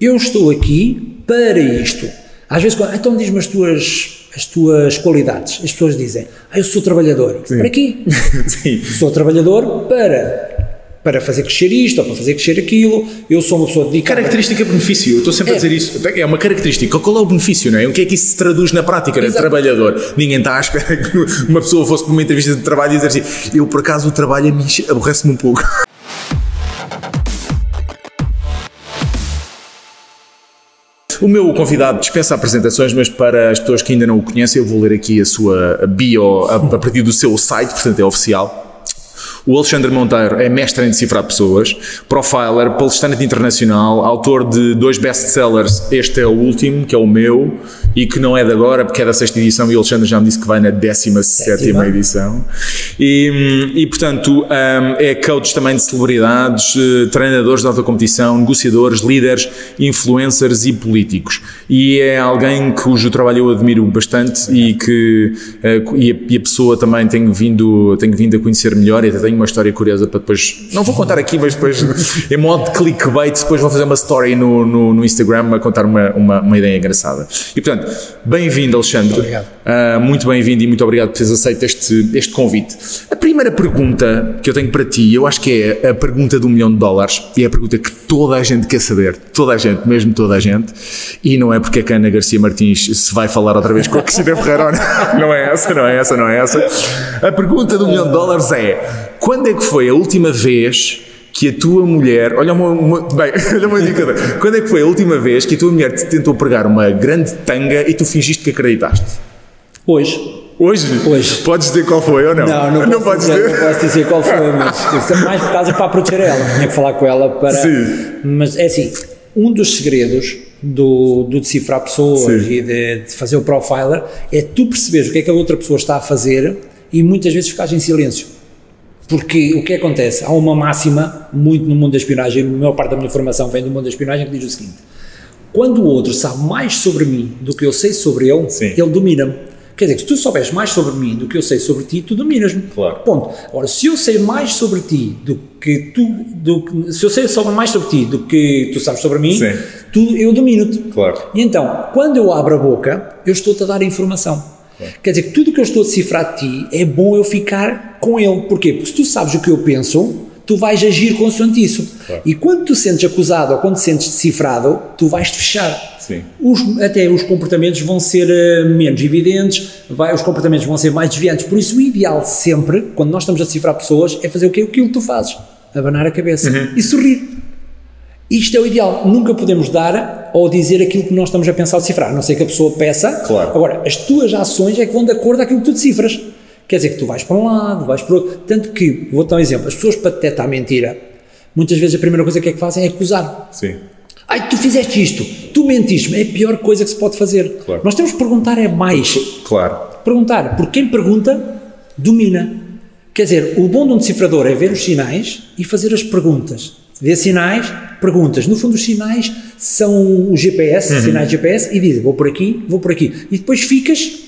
Eu estou aqui para isto. Às vezes, então diz-me as tuas, as tuas qualidades. As pessoas dizem, ah, eu sou trabalhador. Para quê? Sim. sou trabalhador para, para fazer crescer isto ou para fazer crescer aquilo. Eu sou uma pessoa dedicada. Característica benefício, eu estou sempre a É. dizer isso. É uma característica. Qual é o benefício, não é? O que é que isso se traduz na prática, né? Trabalhador. Ninguém está à espera que uma pessoa fosse para uma entrevista de trabalho e dizer assim: eu por acaso o trabalho a aborrece-me um pouco. O meu convidado dispensa apresentações, mas para as pessoas que ainda não o conhecem, eu vou ler aqui a sua bio a, partir do seu site, portanto é oficial. O Alexandre Monteiro é mestre em decifrar pessoas, profiler, palestrante internacional, autor de dois best-sellers. Este é o último, que é o meu, e que não é de agora, porque é da sexta edição, e o Alexandre já me disse que vai na 17 Sétima. edição. E, e, portanto, hum, é coach também de celebridades, eh, treinadores de alta competição, negociadores, líderes, influencers e políticos. E é alguém cujo trabalho eu admiro bastante e que eh, e a, e a pessoa também tenho vindo, tenho vindo a conhecer melhor e até tenho uma história curiosa para depois, não vou contar aqui, mas depois em modo de clickbait, depois vou fazer uma story no, no, no Instagram a contar uma, uma, uma ideia engraçada. E portanto, bem-vindo Alexandre. Obrigado. Ah, muito bem-vindo e muito obrigado por teres aceito este, este convite. A primeira pergunta que eu tenho para ti, eu acho que é a pergunta do milhão de dólares e é a pergunta que toda a gente quer saber. Toda a gente, mesmo toda a gente. E não é porque a Cana Garcia Martins se vai falar outra vez com a Cristina Ferreira. não. Não é essa, não é essa, não é essa. A pergunta do milhão de dólares é: quando é que foi a última vez que a tua mulher. Olha uma, uma- bem, olha uma dica. Quando é que foi a última vez que a tua mulher te tentou pregar uma grande tanga e tu fingiste que acreditaste? Hoje. Hoje? Hoje. Podes dizer qual foi ou não? Não, não, posso podes dizer, dizer. não posso dizer qual foi, mas é mais por causa para proteger ela. Tinha que falar com ela para. Sim. Mas é assim, um dos segredos do, do decifrar pessoas Sim. e de, de fazer o profiler é tu perceberes o que é que a outra pessoa está a fazer e muitas vezes ficares em silêncio. Porque o que acontece? Há uma máxima, muito no mundo da espionagem, a maior parte da minha formação vem do mundo da espionagem, que diz o seguinte: quando o outro sabe mais sobre mim do que eu sei sobre ele, Sim. ele domina-me. Quer dizer, se tu souberes mais sobre mim do que eu sei sobre ti, tu dominas-me. Claro. Ponto. Ora, se eu sei mais sobre ti do que tu, do se eu sei sobre mais sobre ti do que tu sabes sobre mim, tu, eu domino-te. Claro. E então, quando eu abro a boca, eu estou-te a dar informação. Quer dizer que tudo o que eu estou a decifrar de ti é bom eu ficar com ele. Porquê? Porque se tu sabes o que eu penso, tu vais agir consoante isso. Claro. E quando tu sentes acusado ou quando te sentes decifrado, tu vais-te fechar. Sim. Os- até os comportamentos vão ser eh, menos evidentes, vai, os comportamentos vão ser mais desviantes. Por isso, o ideal sempre, quando nós estamos a decifrar pessoas, é fazer o que aquilo que tu fazes: abanar a cabeça Uhum. e sorrir. Isto é o ideal. Nunca podemos dar ou dizer aquilo que nós estamos a pensar decifrar, a não ser que a pessoa peça. Claro. Agora, as tuas ações é que vão de acordo com aquilo que tu decifras. Quer dizer que tu vais para um lado, vais para outro. Tanto que, vou dar um exemplo: as pessoas para detectar a mentira, muitas vezes a primeira coisa que é que fazem é acusar. Sim. Ai, tu fizeste isto, tu mentiste-me, é a pior coisa que se pode fazer. Claro. Nós temos que perguntar é mais. Claro. Perguntar, porque quem pergunta, domina. Quer dizer, o bom de um decifrador é ver os sinais e fazer as perguntas. Ver sinais, perguntas. No fundo, os sinais são o GPS, sinais de GPS, e dizem, vou por aqui, vou por aqui. E depois ficas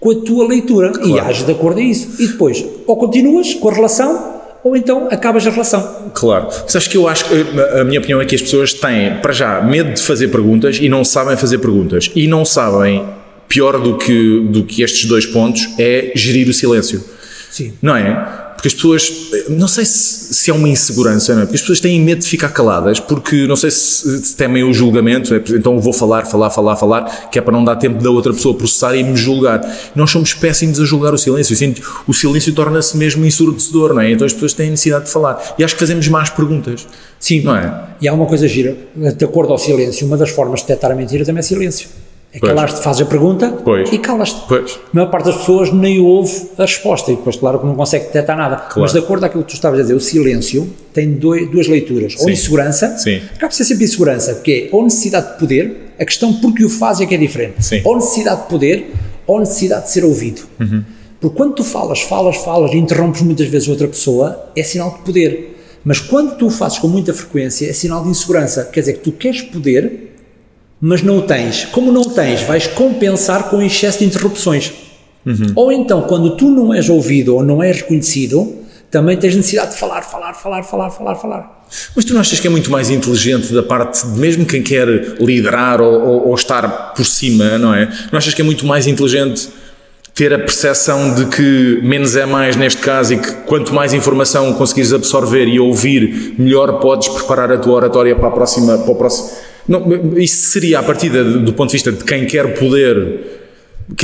com a tua leitura e Claro. ages de acordo a isso. E depois, ou continuas com a relação, ou então acabas a relação. Claro. Mas acho que eu acho que a- a minha opinião é que as pessoas têm, para já, medo de fazer perguntas e não sabem fazer perguntas. E não sabem, pior do que, do que estes dois pontos, é gerir o silêncio. Sim. Não é? Porque as pessoas, não sei se, se é uma insegurança, não é? Porque as pessoas têm medo de ficar caladas, porque não sei se, se temem o julgamento, é? então vou falar, falar, falar, falar, que é para não dar tempo da outra pessoa processar e me julgar. Nós somos péssimos a julgar o silêncio, o silêncio torna-se mesmo ensurdecedor, não é? Então as pessoas têm necessidade de falar. E acho que fazemos más perguntas. Sim, Não é? E há uma coisa gira, de acordo ao silêncio, uma das formas de detectar a mentira também é silêncio. É calar-te, fazes a pergunta Pois. e calas-te. A maior parte das pessoas nem ouve a resposta e depois, claro, que não consegue detectar nada. Claro. Mas de acordo com aquilo que tu estavas a dizer, o silêncio tem dois- duas leituras. Ou Sim. insegurança, Sim. acaba por ser sempre insegurança, porque é ou necessidade de poder, a questão porque o faz é que é diferente. Sim. Ou necessidade de poder, ou necessidade de ser ouvido. Uhum. Porque quando tu falas, falas, falas e interrompes muitas vezes outra pessoa, é sinal de poder. Mas quando tu o fazes com muita frequência, é sinal de insegurança. Quer dizer que tu queres poder, mas não o tens. Como não o tens, vais compensar com excesso de interrupções. Ou então, quando tu não és ouvido ou não és reconhecido, também tens necessidade de falar, falar, falar, falar, falar, falar. Mas tu não achas que é muito mais inteligente da parte, de mesmo quem quer liderar ou, ou, ou estar por cima, não é? Não achas que é muito mais inteligente ter a percepção de que menos é mais neste caso e que quanto mais informação conseguires absorver e ouvir, melhor podes preparar a tua oratória para a próxima, para o próximo. Não, isso seria a partida do ponto de vista de quem quer poder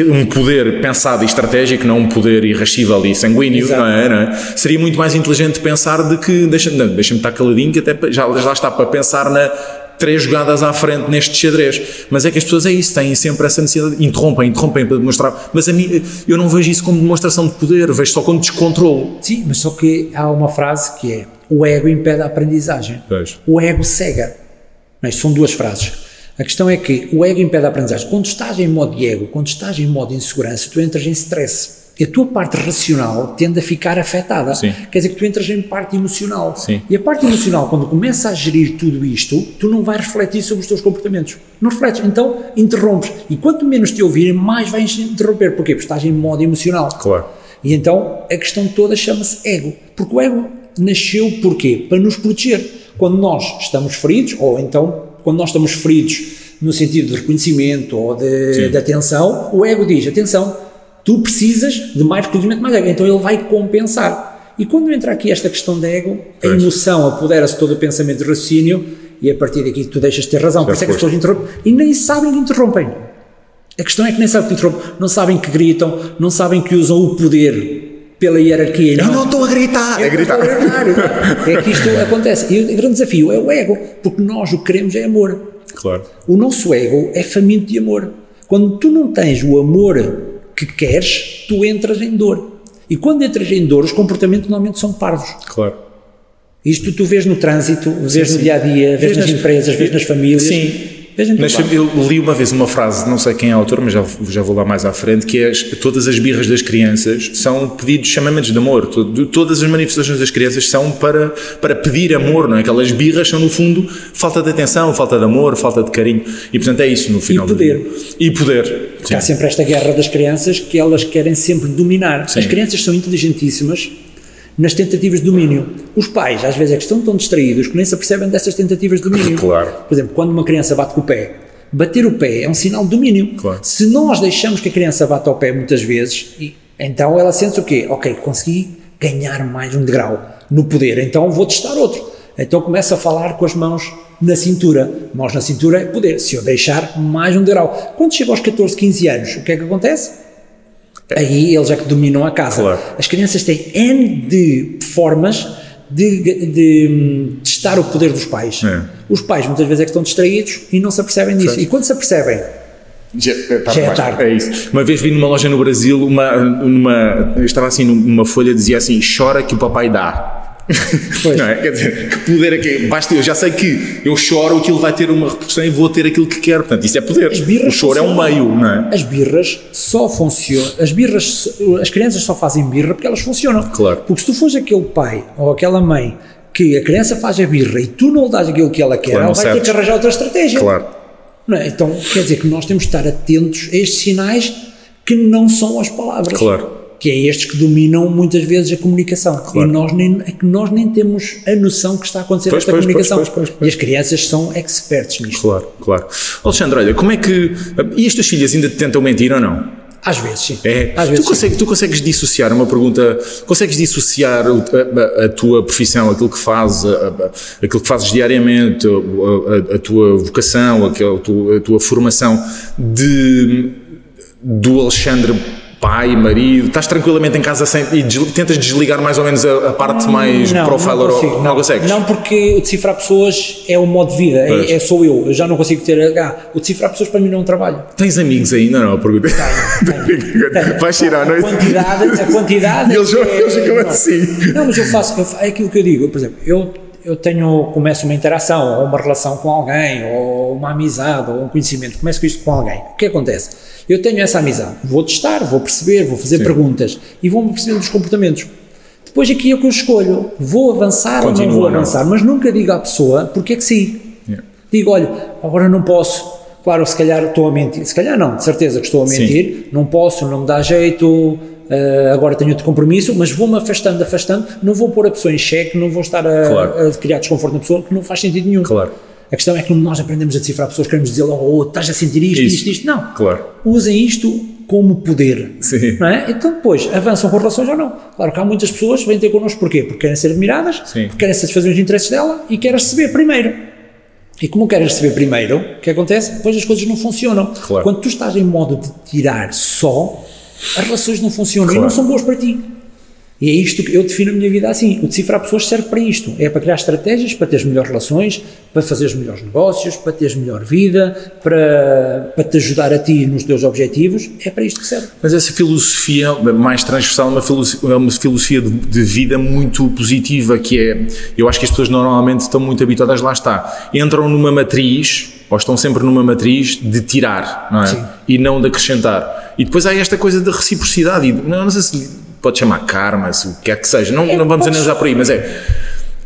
um poder pensado e estratégico, não um poder irrascível e sanguíneo, não é, não é, Seria muito mais inteligente pensar de que deixa-me deixa estar caladinho, que até já, já está para pensar na três jogadas à frente neste xadrez. Mas é que as pessoas é isso, têm sempre essa necessidade, interrompem, interrompem para demonstrar. Mas a mim, eu não vejo isso como demonstração de poder, vejo só como descontrole. Sim, mas só que há uma frase que é: o ego impede a aprendizagem, Pois. o ego cega. Mas são duas frases. A questão é que o ego impede a aprendizagem. Quando estás em modo de ego, quando estás em modo de insegurança, tu entras em stress. E a tua parte racional tende a ficar afetada. Sim. Quer dizer que tu entras em parte emocional. Sim. E a parte emocional, quando começa a gerir tudo isto, tu não vais refletir sobre os teus comportamentos. Não refletes. Então, interrompes. E quanto menos te ouvirem, mais vais interromper. Porquê? Porque estás em modo emocional. Claro. E então a questão toda chama-se ego. Porque o ego nasceu porquê? Para nos proteger. Quando nós estamos feridos, ou então quando nós estamos feridos no sentido de reconhecimento ou de, Sim. de atenção, o ego diz: atenção, tu precisas de mais reconhecimento, mais ego. Então ele vai compensar. E quando entra aqui esta questão de ego, a Pois. emoção apodera-se todo o pensamento de raciocínio e a partir daqui tu deixas de ter razão. Por isso é que as pessoas interrompem e nem sabem que interrompem. A questão é que nem sabem que interrompem, não sabem que gritam, não sabem que usam o poder pela hierarquia. e Eu não estou a gritar! é a gritar. gritar. É que isto acontece. E o grande desafio é o ego, porque nós o que queremos é amor. Claro. O nosso ego é faminto de amor. Quando tu não tens o amor que queres, tu entras em dor. E quando entras em dor, os comportamentos normalmente são parvos. Claro. Isto tu vês no trânsito, vês sim. no dia a dia, vês Vês nas nas- empresas, vês nas famílias. Sim. Mas eu li uma vez uma frase, não sei quem é a autor, mas já, já vou lá mais à frente, que é as- todas as birras das crianças são pedidos, chamamentos de amor. Todo- todas as manifestações das crianças são para, para pedir amor, não é? Aquelas birras são, no fundo, falta de atenção, falta de amor, falta de carinho. E, portanto, é isso no final. do poder. E poder. Porque há sempre esta guerra das crianças que elas querem sempre dominar. As crianças são inteligentíssimas nas tentativas de domínio. Os pais, às vezes, é que estão tão distraídos que nem se apercebem dessas tentativas de domínio. Claro. Por exemplo, quando uma criança bate com o pé, bater o pé é um sinal de domínio. Claro. Se nós deixamos que a criança bata ao pé muitas vezes, então ela sente o quê? Ok, consegui ganhar mais um degrau no poder, então vou testar outro. Então começa a falar com as mãos na cintura. Mãos na cintura é poder. Se eu deixar mais um degrau. Quando chega aos 14, 15 anos, o que é que acontece? Aí eles é que dominam a casa. Claro. As crianças têm N de formas de, de, testar o poder dos pais. É. Os pais muitas vezes é que estão distraídos e não se apercebem disso. E quando se apercebem, Já, é tarde Já é tarde. É isso. Uma vez vi numa loja no Brasil, uma, uma, estava assim numa folha, dizia assim: chora que o papai dá. Não é? Quer dizer, que poder é que basta eu já sei que eu choro, aquilo vai ter uma repercussão e vou ter aquilo que quero. Portanto, isso é poder. O choro é um meio, não é? As birras só funcionam. As birras, as crianças só fazem birra porque elas funcionam. Claro. Porque se tu fores aquele pai ou aquela mãe que a criança faz a birra e tu não lhe dás aquilo que ela quer, Claro, ela vai ter certo. que arranjar outra estratégia. Claro. Não é? Então, quer dizer que nós temos de estar atentos a estes sinais que não são as palavras. Claro. Que é estes que dominam muitas vezes a comunicação. Claro. E nós nem, é que nós nem temos a noção que está a acontecer Pois, esta pois, comunicação. pois. E as crianças são experts nisto. Claro, claro. Alexandre, olha, como é que. E as tuas filhas ainda te tentam mentir ou não? Às vezes, sim. É. Às tu, vezes, sim. consegues, tu consegues dissociar uma pergunta, consegues dissociar a, a- a tua profissão, aquilo que fazes, a- aquilo que fazes diariamente, a, tua vocação, a tua, a tua formação de, do Alexandre pai, marido, estás tranquilamente em casa sem, e desli- tentas desligar mais ou menos a, a parte mais não, profiler não, ou- consigo, não, consegues? Não, porque o decifrar pessoas é o modo de vida, é, é sou eu, eu já não consigo ter. Ah, o decifrar pessoas para mim não é um trabalho. Tens amigos ainda? Não, pergunta. Vais tirar à a noite. quantidade, a quantidade. Eles, é- eles ficam não. assim. Não, mas eu faço, é aquilo que eu digo, por exemplo, eu, eu tenho, começo uma interação, ou uma relação com alguém, ou uma amizade, ou um conhecimento, começo com isto com alguém. O que acontece? Eu tenho essa amizade, vou testar, vou perceber, vou fazer Sim. perguntas e vou percebendo dos comportamentos. Depois aqui é o que eu escolho, vou avançar ou não Continua vou ou não. avançar, mas nunca digo à pessoa porque é que sim. Yeah. Digo, olha, agora não posso. Claro, se calhar estou a mentir. Se calhar não, de certeza que estou a Sim. mentir. Não posso, não me dá jeito. Uh, agora tenho outro compromisso, mas vou-me afastando, afastando, não vou pôr a pessoa em xeque, não vou estar a, Claro. a criar desconforto na pessoa, que não faz sentido nenhum. Claro. A questão é que nós aprendemos a decifrar pessoas, queremos dizer logo, oh, estás a sentir isto, Isso. isto, isto. Não. Claro. Usem isto como poder. Sim. Não é? Então depois, avançam com relações ou não. Claro que há muitas pessoas que vêm ter connosco porquê? Porque querem ser admiradas, Sim. porque querem satisfazer os interesses dela e querem receber primeiro. E como querem receber primeiro, o que acontece? Depois as coisas não funcionam. Claro. Quando tu estás em modo de tirar só, as relações não funcionam e Claro. não são boas para ti. E é isto que eu defino a minha vida assim. O decifrar pessoas serve para isto. É para criar estratégias, para teres melhores relações, para fazeres melhores negócios, para teres melhor vida, para, para te ajudar a ti nos teus objetivos. É para isto que serve. Mas essa filosofia mais transversal é uma filosofia, é uma filosofia de, de vida muito positiva, que é, eu acho que as pessoas normalmente estão muito habituadas, lá está, entram numa matriz, ou estão sempre numa matriz de tirar, não é? Sim. E não de acrescentar. E depois há esta coisa da reciprocidade, e não, não sei se pode chamar karma, se o que quer que seja, não, não vamos podes- analisar por aí, mas é,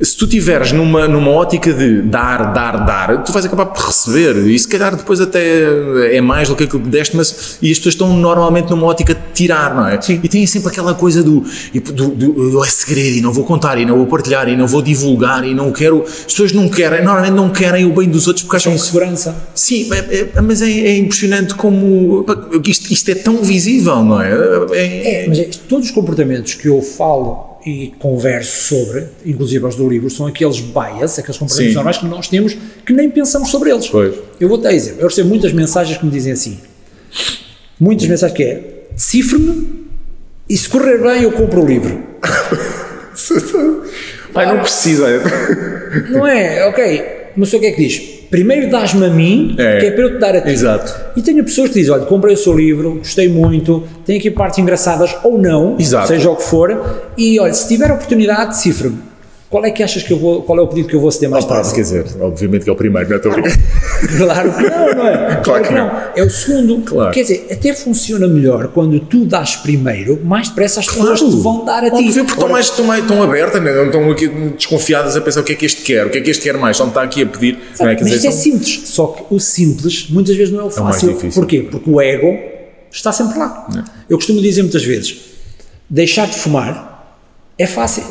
se tu tiveres numa, numa ótica de dar, dar, dar, tu vais acabar por receber e se calhar depois até é mais do que aquilo que deste, mas e as pessoas estão normalmente numa ótica de tirar, não é? Sim. E têm sempre aquela coisa do, do, do é segredo e não vou contar e não vou partilhar e não vou divulgar e não quero. As pessoas não querem, normalmente não querem o bem dos outros porque acham que segurança. Sim, é- é- mas é, é impressionante como isto, isto é tão visível, não é? É- É, mas é, todos os comportamentos que eu falo e converso sobre, inclusive os do livro, são aqueles bias, aqueles comportamentos Sim. normais que nós temos que nem pensamos sobre eles. Pois. Eu vou dar exemplo. Eu recebo muitas mensagens que me dizem assim. Muitas mensagens que é decifre-me e se correr bem eu compro o livro. Pai, não precisa. Não é? Ok. Mas o que é que diz? Primeiro dás-me a mim, É. que é para eu te dar a ti. Exato. E tenho pessoas que dizem, olha, comprei o seu livro, gostei muito, tem aqui partes engraçadas ou não, Exato. seja o que for, e olha, se tiver a oportunidade, decifra-me. Qual é que achas que eu vou, qual é o pedido que eu vou ceder mais tarde? se quer dizer, obviamente que é o primeiro, não brincar. Claro que não, não é? Claro que É o segundo. Claro. Quer dizer, até funciona melhor quando tu dás primeiro, mais depressa as pessoas te vão dar a ti. Óbvio, porque estão, Ora, mais, estão, mais, estão abertas, né? não estão aqui desconfiadas a pensar o que é que este quer, o que é que este quer mais, só me está aqui a pedir. Não é? Quer Mas isto dizer, é são- simples, só que o simples muitas vezes não é o mais fácil. difícil. Porquê? Porque o ego está sempre lá. Eu costumo dizer muitas vezes: deixar de fumar é fácil.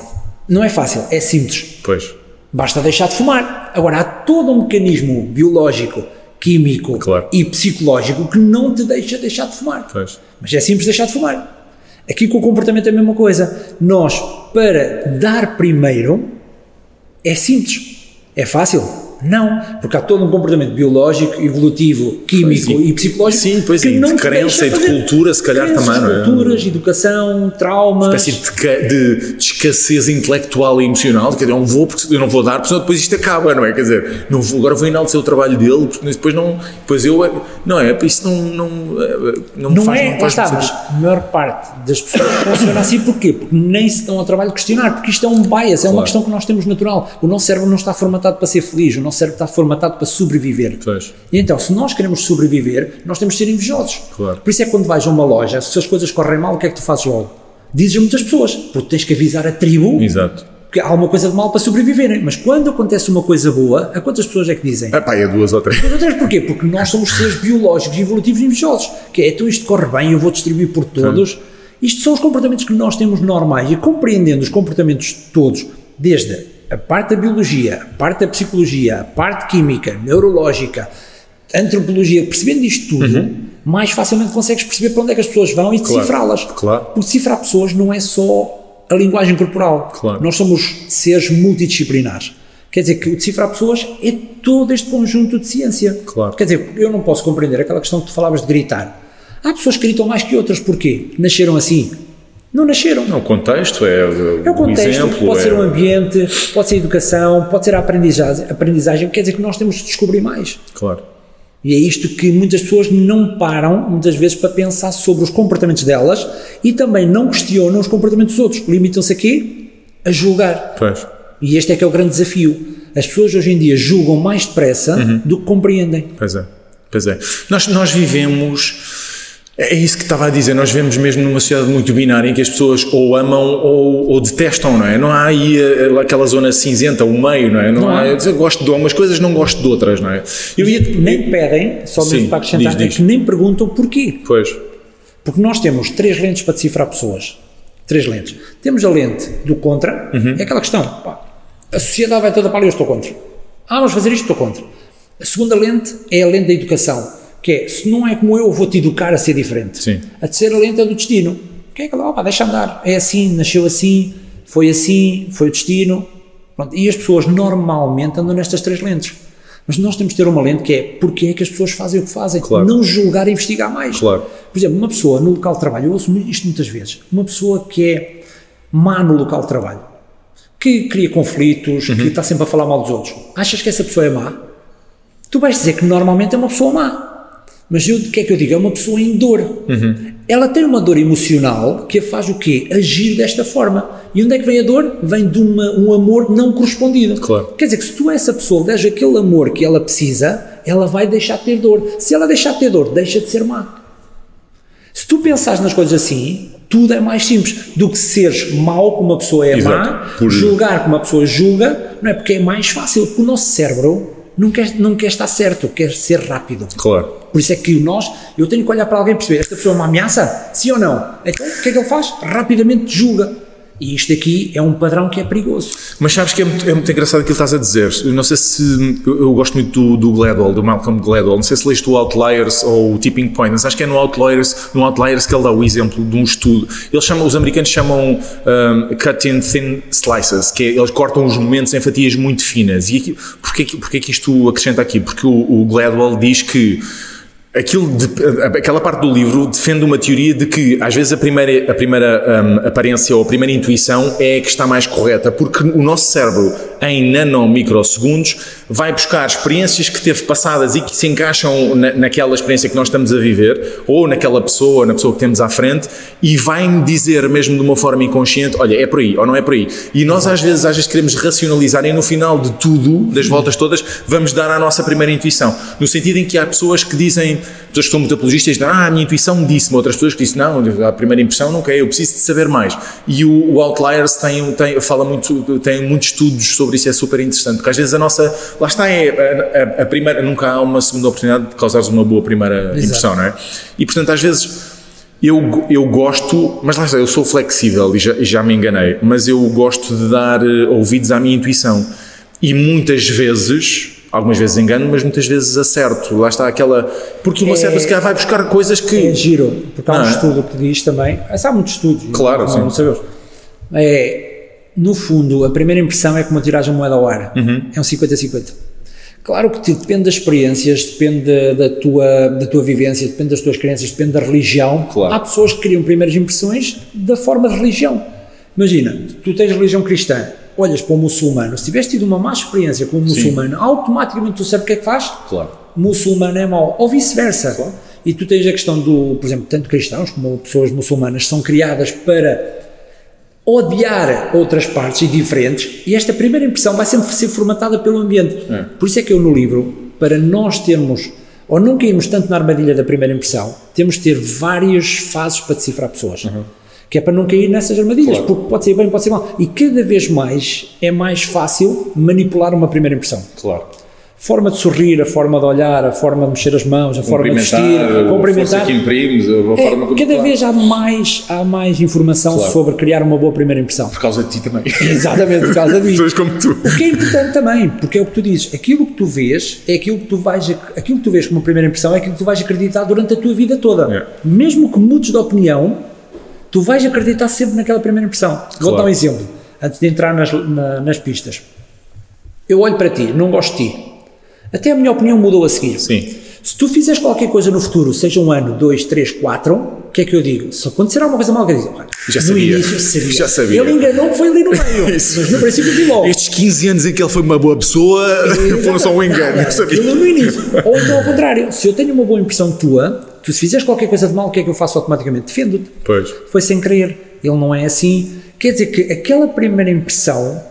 Não é fácil, é simples. Pois, Basta deixar de fumar. Agora, há todo um mecanismo biológico, químico Claro. e psicológico que não te deixa deixar de fumar. pois. Mas é simples deixar de fumar. Aqui com o comportamento é a mesma coisa. Nós, para dar primeiro, é simples. É fácil? Não, porque há todo um comportamento biológico, evolutivo, químico Pois, e- psicológico sim, pois, que de não te crença e de cultura, se calhar, Crenças, também, não é? culturas, educação, traumas. espécie de, de- de escassez intelectual e emocional, quer dizer, eu não vou, porque eu não vou dar, porque senão depois isto acaba, não é? Quer dizer, não vou, agora vou enaltecer o trabalho dele, porque depois não, depois eu, não é, isso não, não, não, Não faz, é, não faz está, mas a maior parte das pessoas funciona assim porquê? Porque nem se dão ao trabalho de questionar, porque isto é um bias, é uma Claro. questão que nós temos natural. O nosso cérebro não está formatado para ser feliz, o nosso cérebro está formatado para sobreviver. Pois. E então, se nós queremos sobreviver, nós temos de ser invejosos. Claro. Por isso é que quando vais a uma loja, se as coisas correm mal, o que é que tu fazes logo? Dizes a muitas pessoas, porque tens que avisar a tribo Exato. que há alguma coisa de mal para sobreviverem. Mas quando acontece uma coisa boa, a quantas pessoas é que dizem? Ah, pá, é duas ou três. Mas outras porquê? Porque nós somos seres biológicos e evolutivos invejosos. Que é, então isto corre bem, eu vou distribuir por todos. Isto são os comportamentos que nós temos normais. E compreendendo os comportamentos todos, desde a parte da biologia, a parte da psicologia, a parte química, neurológica, antropologia, percebendo isto tudo, mais facilmente consegues perceber para onde é que as pessoas vão e Claro, decifrá-las. claro. Porque decifrar pessoas não é só a linguagem corporal. Claro. Nós somos seres multidisciplinares. Quer dizer que o decifrar pessoas é todo este conjunto de ciência. Claro. Quer dizer, eu não posso compreender aquela questão que tu falavas de gritar. Há pessoas que gritam mais que outras, porquê? Nasceram assim? Não nasceram. Não, o contexto é, o É o contexto, exemplo. pode é, ser o ambiente, pode ser a educação, pode ser a aprendizagem, aprendizagem, quer dizer que nós temos de descobrir mais. Claro. E é isto que muitas pessoas não param, muitas vezes, para pensar sobre os comportamentos delas e também não questionam os comportamentos dos outros. Limitam-se a quê? A julgar. Pois. E este é que é o grande desafio. As pessoas hoje em dia julgam mais depressa Uhum. do que compreendem. Pois é, pois é. Nós, nós vivemos. É isso que estava a dizer, nós vivemos mesmo numa sociedade muito binária em que as pessoas ou amam ou, ou detestam, não é? Não há aí eh, aquela zona cinzenta, o meio, não é? Não, Não há, há. eu gosto de umas coisas, não gosto de outras, não é? Eu ia. Nem pedem, só Sim, mesmo para acrescentar, diz, é diz. que nem perguntam porquê. Pois, Porque nós temos três lentes para decifrar pessoas. Três lentes. Temos a lente do contra, é aquela questão, pá, a sociedade vai toda para ali, eu estou contra. Ah, vamos fazer isto, estou contra. A segunda lente é a lente da educação, que é, se não é como eu, vou-te educar a ser diferente. Sim. A terceira lente é do destino, que é opa, deixa andar, é assim, nasceu assim, foi assim, foi o destino. Pronto. E as pessoas normalmente andam nestas três lentes. Mas nós temos de ter uma lente que é porque é que as pessoas fazem o que fazem, Claro. não julgar e investigar mais. Claro. Por exemplo, uma pessoa no local de trabalho, eu ouço isto muitas vezes, uma pessoa que é má no local de trabalho, que cria conflitos, Uhum. que está sempre a falar mal dos outros, achas que essa pessoa é má? Tu vais dizer que normalmente é uma pessoa má. Mas eu, o que é que eu digo? É uma pessoa em dor. Uhum. Ela tem uma dor emocional que a faz o quê? Agir desta forma. E onde é que vem a dor? Vem de uma, um amor não correspondido. Claro. Quer dizer que se tu a essa pessoa deres aquele amor que ela precisa, ela vai deixar de ter dor. Se ela deixar de ter dor, deixa de ser má. Se tu pensares nas coisas assim, tudo é mais simples do que seres mau como uma pessoa é Exato. má, Por- julgar como uma pessoa julga, não é? Porque é mais fácil, porque o nosso cérebro não quer, não quer estar certo, quer ser rápido. Claro. Por isso é que nós, eu tenho que olhar para alguém e perceber, esta pessoa é uma ameaça? Sim ou não? Então, o que é que ele faz? Rapidamente julga. E isto aqui é um padrão que é perigoso. Mas sabes que é muito, é muito engraçado aquilo que estás a dizer. Eu não sei se. Eu, gosto muito do, do Gladwell, do Malcolm Gladwell. Não sei se leste o Outliers ou o Tipping Point, mas acho que é no Outliers, no Outliers que ele dá o exemplo de um estudo. Eles chamam, os americanos chamam um, cut in thin slices, que é, eles cortam os momentos em fatias muito finas. E aqui, porquê, porquê que isto acrescenta aqui? Porque o, o Gladwell diz que Aquilo de- aquela parte do livro defende uma teoria de que às vezes a primeira, a primeira hum, aparência ou a primeira intuição é a que está mais correta, porque o nosso cérebro, em nanomicrosegundos, vai buscar experiências que teve passadas e que se encaixam na, naquela experiência que nós estamos a viver, ou naquela pessoa, na pessoa que temos à frente, e vai-me dizer mesmo de uma forma inconsciente: olha, é por aí ou não é por aí. E nós às vezes, às vezes queremos racionalizar e no final de tudo, das voltas todas, vamos dar à nossa primeira intuição. No sentido em que há pessoas que dizem, pessoas que são muito apologistas, ah, a minha intuição disse-me, outras pessoas que dizem, não, a primeira impressão não quer, eu preciso de saber mais. E o, o Outliers tem, tem, fala muito, tem muitos estudos sobre isso, é super interessante, porque às vezes a nossa, lá está, é a, a- a primeira, nunca há uma segunda oportunidade de causares uma boa primeira impressão, não é? E portanto, às vezes eu, eu gosto, mas lá está, eu sou flexível e já, já me enganei, mas eu gosto de dar eh, ouvidos à minha intuição. E muitas vezes, algumas vezes engano, mas muitas vezes acerto. Lá está aquela. Porque o É- cérebro se calhar vai buscar coisas que. É giro, porque há um Ah, é? estudo que diz também, há muitos estudos, Claro, não, sim. não sabemos. É, no fundo, a primeira impressão é como tirar a moeda ao ar, Uhum. é um 50-50. Claro que depende das experiências, depende da, da tua, da tua vivência, depende das tuas crenças, depende da religião. Claro. Há pessoas que criam primeiras impressões da forma de religião. Imagina, tu tens religião cristã, olhas para um muçulmano, se tiveste tido uma má experiência com um muçulmano, automaticamente tu sabes o que é que faz? Claro. muçulmano é mau, ou vice-versa. E tu tens a questão do, por exemplo, tanto cristãos como pessoas muçulmanas são criadas para odiar outras partes e diferentes, e esta primeira impressão vai sempre ser formatada pelo ambiente. Por isso é que eu no livro, para nós termos, ou não cairmos tanto na armadilha da primeira impressão, temos de ter várias fases para decifrar pessoas. Que é para não cair nessas armadilhas, Claro. porque pode ser bem, pode ser mal. E cada vez mais é mais fácil manipular uma primeira impressão Claro. Forma de sorrir, a forma de olhar, a forma de mexer as mãos, a forma de vestir, a cumprimentar. força que imprimes, a É, forma como. cada vez há mais, há mais informação Claro. sobre criar uma boa primeira impressão. Por causa de ti também. Exatamente, por causa disso. Pessoas como tu. O que é importante também, porque é o que tu dizes, aquilo que tu vês é aquilo que tu vais, aquilo que tu vês como primeira impressão é aquilo que tu vais acreditar durante a tua vida toda. É. Mesmo que mudes de opinião, tu vais acreditar sempre naquela primeira impressão. Vou Claro. dar um exemplo, antes de entrar nas, na- nas pistas. Eu olho para ti, não gosto de ti. Até a minha opinião mudou a seguir. Sim. Se tu fizeres qualquer coisa no futuro, seja um ano, dois, três, quatro, o que é que eu digo? Se acontecer alguma coisa mal, eu digo, olha, Já no sabia. início sabia. Já sabia. Ele enganou que foi ali no meio, mas no princípio vi logo. Estes 15 anos em que ele foi uma boa pessoa foram só um engano. Eu sabia. Aquilo no início. Ou então ao contrário, se eu tenho uma boa impressão tua, tu se fizeres qualquer coisa de mal, o que é que eu faço automaticamente? Defendo-te. Pois. Foi sem querer. Ele não é assim. Quer dizer que aquela primeira impressão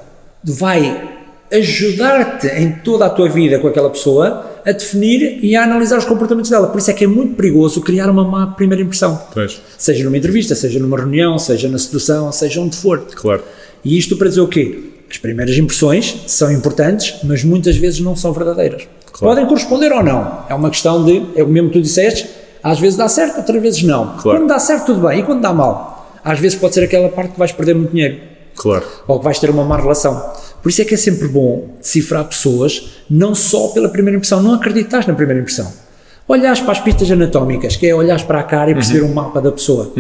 vai ajudar-te em toda a tua vida com aquela pessoa a definir e a analisar os comportamentos dela. Por isso é que é muito perigoso criar uma má primeira impressão. Pois. Seja numa entrevista, seja numa reunião, seja na sedução, seja onde for. Claro. E isto para dizer o quê? As primeiras impressões são importantes, mas muitas vezes não são verdadeiras. Claro. Podem corresponder ou não. É uma questão de, é o mesmo que tu disseste, Às vezes dá certo, outras vezes não. Claro. Quando dá certo, tudo bem. E quando dá mal? Às vezes pode ser aquela parte que vais perder muito dinheiro Claro. ou que vais ter uma má relação. Por isso é que é sempre bom decifrar pessoas, não só pela primeira impressão, não acreditas na primeira impressão. Olhares para as pistas anatómicas, que é olhares para a cara e perceber um mapa da pessoa.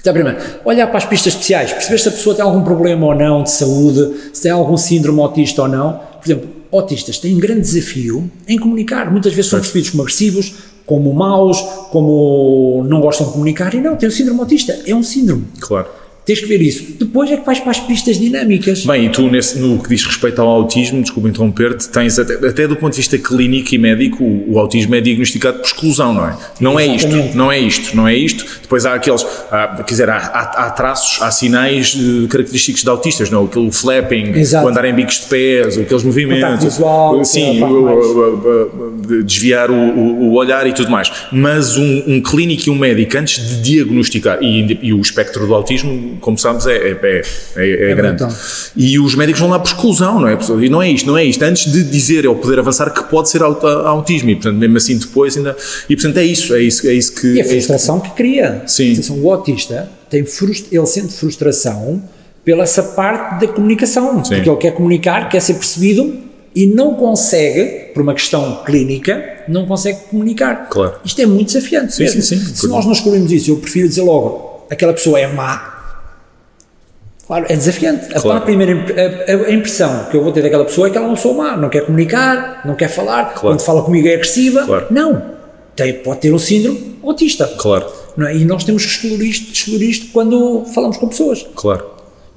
Então, primeiro, olhar para as pistas especiais, perceber se a pessoa tem algum problema ou não de saúde, se tem algum síndrome autista ou não. Por exemplo, autistas têm um grande desafio em comunicar. Muitas vezes são percebidos como agressivos, como maus, como não gostam de comunicar. E não, tem o síndrome autista. É um síndrome. Claro. Tens que ver isso. Depois é que vais para as pistas dinâmicas. Bem, e tu, nesse, no que diz respeito ao autismo, desculpa interromper-te, tens até, até do ponto de vista clínico e médico, o, o autismo é diagnosticado por exclusão, não é? Não é isto, não é isto, não é isto. Depois há aqueles, há, quer dizer, há, há, há traços, há sinais eh, característicos de autistas, não? é? Aquele flapping, Exato. o andar em bicos de pés, aqueles movimentos. Visual, sim, o- de desviar o, o- o olhar e tudo mais. Mas um, um clínico e um médico, antes de diagnosticar, e, e o espectro do autismo, como sabes, é, é, é, é- é grande. brutal. E os médicos vão lá por exclusão, não é? E não é isto, não é isto. Antes de dizer ou poder avançar que pode ser aut- autismo, e portanto, mesmo assim depois ainda. E portanto é isso, é isso, é isso que. E a é isso que- frustração que cria. Sim. Frustração. O autista tem frust- ele sente frustração pela essa parte da comunicação, Sim. porque ele quer comunicar, quer ser percebido e não consegue, por uma questão clínica, não consegue comunicar. Claro. Isto é muito desafiante. Sim, sim, sim. Se nós não escolhemos isso, eu prefiro dizer logo, aquela pessoa é má. Claro, é desafiante. A, Claro. primeira imp- a- a impressão que eu vou ter daquela pessoa é que ela é uma pessoa má, não quer comunicar, não quer falar, Claro. quando fala comigo é agressiva. Claro. Não. Tem, pode ter um síndrome autista. Claro, Não é? E nós temos que excluir isto, excluir isto quando falamos com pessoas. claro.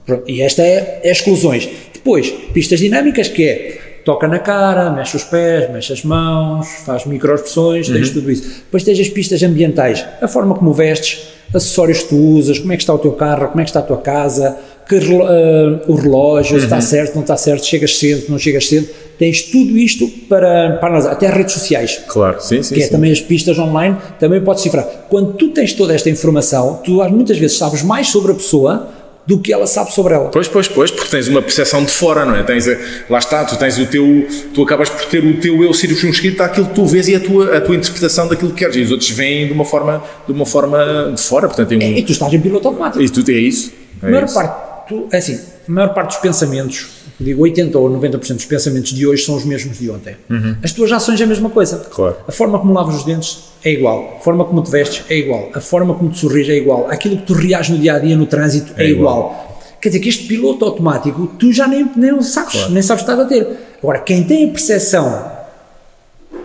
Pronto, E esta é, é exclusões. Depois, pistas dinâmicas, que é toca na cara, mexe os pés, mexe as mãos, faz microexpressões, tens Uhum. tudo isso. Depois tens as pistas ambientais, a forma como vestes, acessórios que tu usas, como é que está o teu carro, como é que está a tua casa, que ah, o relógio, Uhum. se está certo, não está certo, chegas cedo, não chegas cedo. Tens tudo isto para, para analisar. Até as redes sociais Claro, sim, sim. que é sim. também as pistas online, também podes cifrar. Quando tu tens toda esta informação, tu muitas vezes sabes mais sobre a pessoa do que ela sabe sobre ela. Pois, pois, pois, porque tens uma percepção de fora, não é? Tens, a- lá está, tu tens o teu, tu acabas por ter o teu eu circunscrito àquilo que tu vês e a tua, a tua interpretação daquilo que queres, e os outros vêm de uma forma, de uma forma de fora, portanto tem um, E tu estás em piloto automático. e tu é isso. É a maior isso. parte, é assim, a maior parte dos pensamentos, digo 80 ou 90% dos pensamentos de hoje são os mesmos de ontem. As tuas ações é a mesma coisa. Uhum. Claro. A forma como lavas os dentes é igual. A forma como te vestes é igual. A forma como te sorris é igual. Aquilo que tu reages no dia a dia no trânsito é, É igual. igual. Quer dizer que este piloto automático tu já nem, nem sabes, nem sabes estar a ter. Agora, quem tem a percepção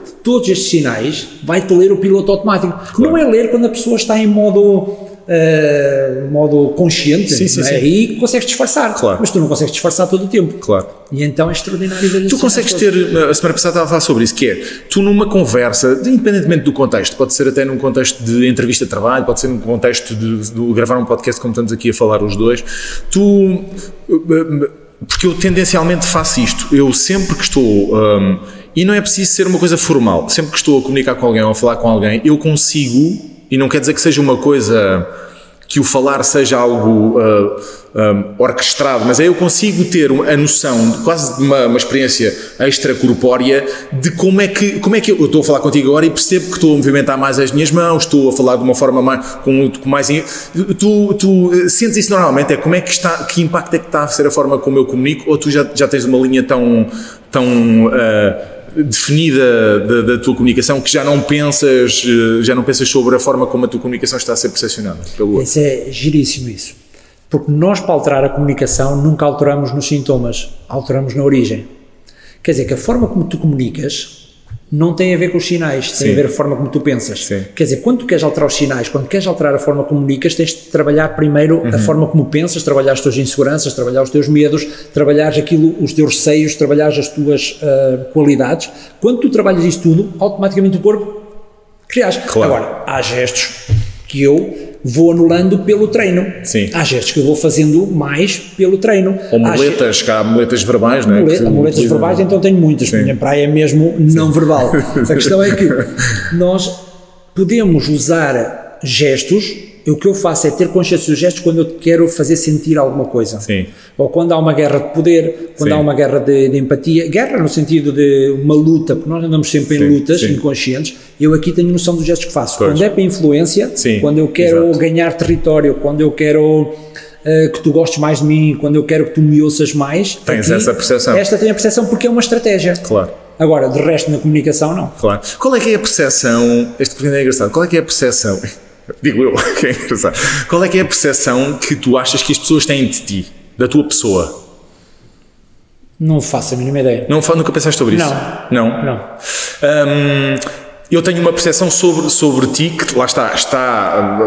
de todos estes sinais vai-te ler o piloto automático. Não é ler quando a pessoa está em modo, eh, modo consciente, Sim, sim, é? sim. aí consegues disfarçar, Claro. mas tu não consegues disfarçar todo o tempo. Claro. E então é extraordinário Tu consegues ter, a semana passada estava a falar sobre isso, que é, tu numa conversa, independentemente do contexto, pode ser até num contexto de entrevista de trabalho, pode ser num contexto de, de gravar um podcast como estamos aqui a falar os dois, tu, porque eu tendencialmente faço isto, eu sempre que estou, hum, e não é preciso ser uma coisa formal, sempre que estou a comunicar com alguém ou a falar com alguém, eu consigo, e não quer dizer que seja uma coisa que o falar seja algo ah, ah, orquestrado, mas aí eu consigo ter a noção, de quase de uma, uma experiência extracorpórea, de como é que, como é que eu, eu estou a falar contigo agora e percebo que estou a movimentar mais as minhas mãos, estou a falar de uma forma mais, com, com mais, tu, tu eh, sentes isso normalmente, é como é que está, que impacto é que está a ser a forma como eu comunico, ou tu já, já tens uma linha tão, tão ah, definida da, da tua comunicação que já não pensas eh, já não pensas sobre a forma como a tua comunicação está a ser percepcionada pelo outro. Isso é giríssimo isso. Porque nós, para alterar a comunicação, nunca alteramos nos sintomas, alteramos na origem. Quer dizer que a forma como tu comunicas não tem a ver com os sinais, tem Sim. a ver a forma como tu pensas. Sim. Quer dizer, quando tu queres alterar os sinais, quando queres alterar a forma como comunicas, tens de trabalhar primeiro Uhum. a forma como pensas, trabalhar as tuas inseguranças, trabalhar os teus medos, trabalhar aquilo, os teus receios, trabalhar as tuas ah, qualidades. Quando tu trabalhas isso tudo, automaticamente o corpo reage. Claro. Agora, há gestos que eu vou anulando pelo treino. Sim. Há gestos que eu vou fazendo mais pelo treino. Ou Há muletas, que há muletas verbais, não é? Que muletas verbais, então tenho muitas. Sim. Minha praia é mesmo não verbal. A questão é que nós podemos usar gestos o que eu faço é ter consciência dos gestos quando eu quero fazer sentir alguma coisa. Sim. Ou quando há uma guerra de poder, quando Sim. há uma guerra de, de empatia. Guerra no sentido de uma luta, porque nós andamos sempre em Sim, lutas sim. inconscientes. Eu aqui tenho noção dos gestos que faço. Pois. Quando é para influência, quando eu quero exato. ganhar território, quando eu quero eh, que tu gostes mais de mim, quando eu quero que tu me ouças mais. Tens essa percepção. Esta tem a percepção porque é uma estratégia. Claro. Agora, de resto, na comunicação, não. Claro. Qual é que é a percepção? Este pequeno é engraçado. Qual é que é a percepção? Digo eu, que é engraçado. Qual é que é a percepção que tu achas que as pessoas têm de ti, da tua pessoa? Não faço a mínima ideia. Não, nunca pensaste sobre isso? Não. Não? Não. Hum, eu tenho uma percepção sobre, sobre ti que lá está, está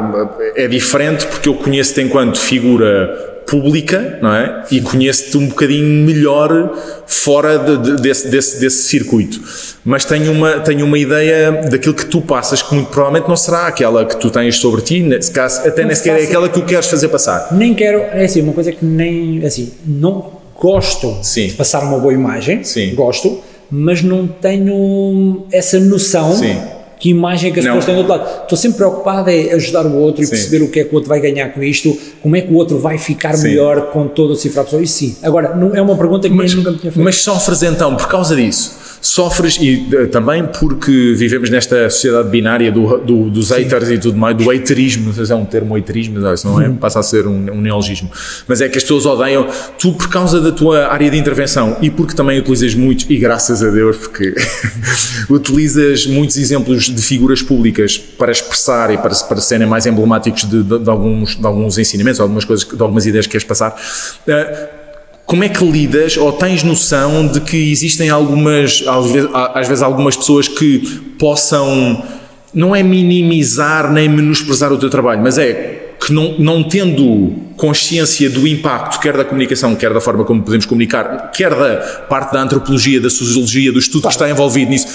é diferente porque eu conheço-te enquanto figura pública, não é? E conheço-te um bocadinho melhor fora de- de- desse, desse, desse circuito. Mas tenho uma, tenho uma ideia daquilo que tu passas que muito provavelmente não será aquela que tu tens sobre ti, nesse caso, até nem sequer é aquela que tu queres fazer passar. Nem quero, é assim, uma coisa que nem, assim, não gosto Sim. de passar uma boa imagem, Sim. gosto, mas não tenho essa noção Sim. Que imagem é que as Não. pessoas têm do outro lado. Estou sempre preocupado em ajudar o outro e Sim. perceber o que é que o outro vai ganhar com isto, como é que o outro vai ficar Sim. melhor com todo o cifrado pessoa. Isso sim. Agora, não, é uma pergunta que Mas, nem nunca me tinha feito. mas sofres então por causa disso. Sofres e eh, também porque vivemos nesta sociedade binária do, do- dos haters e tudo mais, do haterismo, não sei se é um termo haterismo, não, isso não é, passa a ser um, um neologismo, mas é que as pessoas odeiam tu por causa da tua área de intervenção e porque também utilizas muitos, e graças a Deus, porque utilizas muitos exemplos de figuras públicas para expressar e para, para serem mais emblemáticos de, de- de alguns, de alguns ensinamentos, algumas coisas, de algumas ideias que queres passar. Eh, como é que lidas ou tens noção de que existem algumas, às vezes, algumas pessoas que possam, não é minimizar nem menosprezar o teu trabalho, mas é que não, não tendo consciência do impacto, quer da comunicação, quer da forma como podemos comunicar, quer da parte da antropologia, da sociologia, do estudo que está envolvido nisso,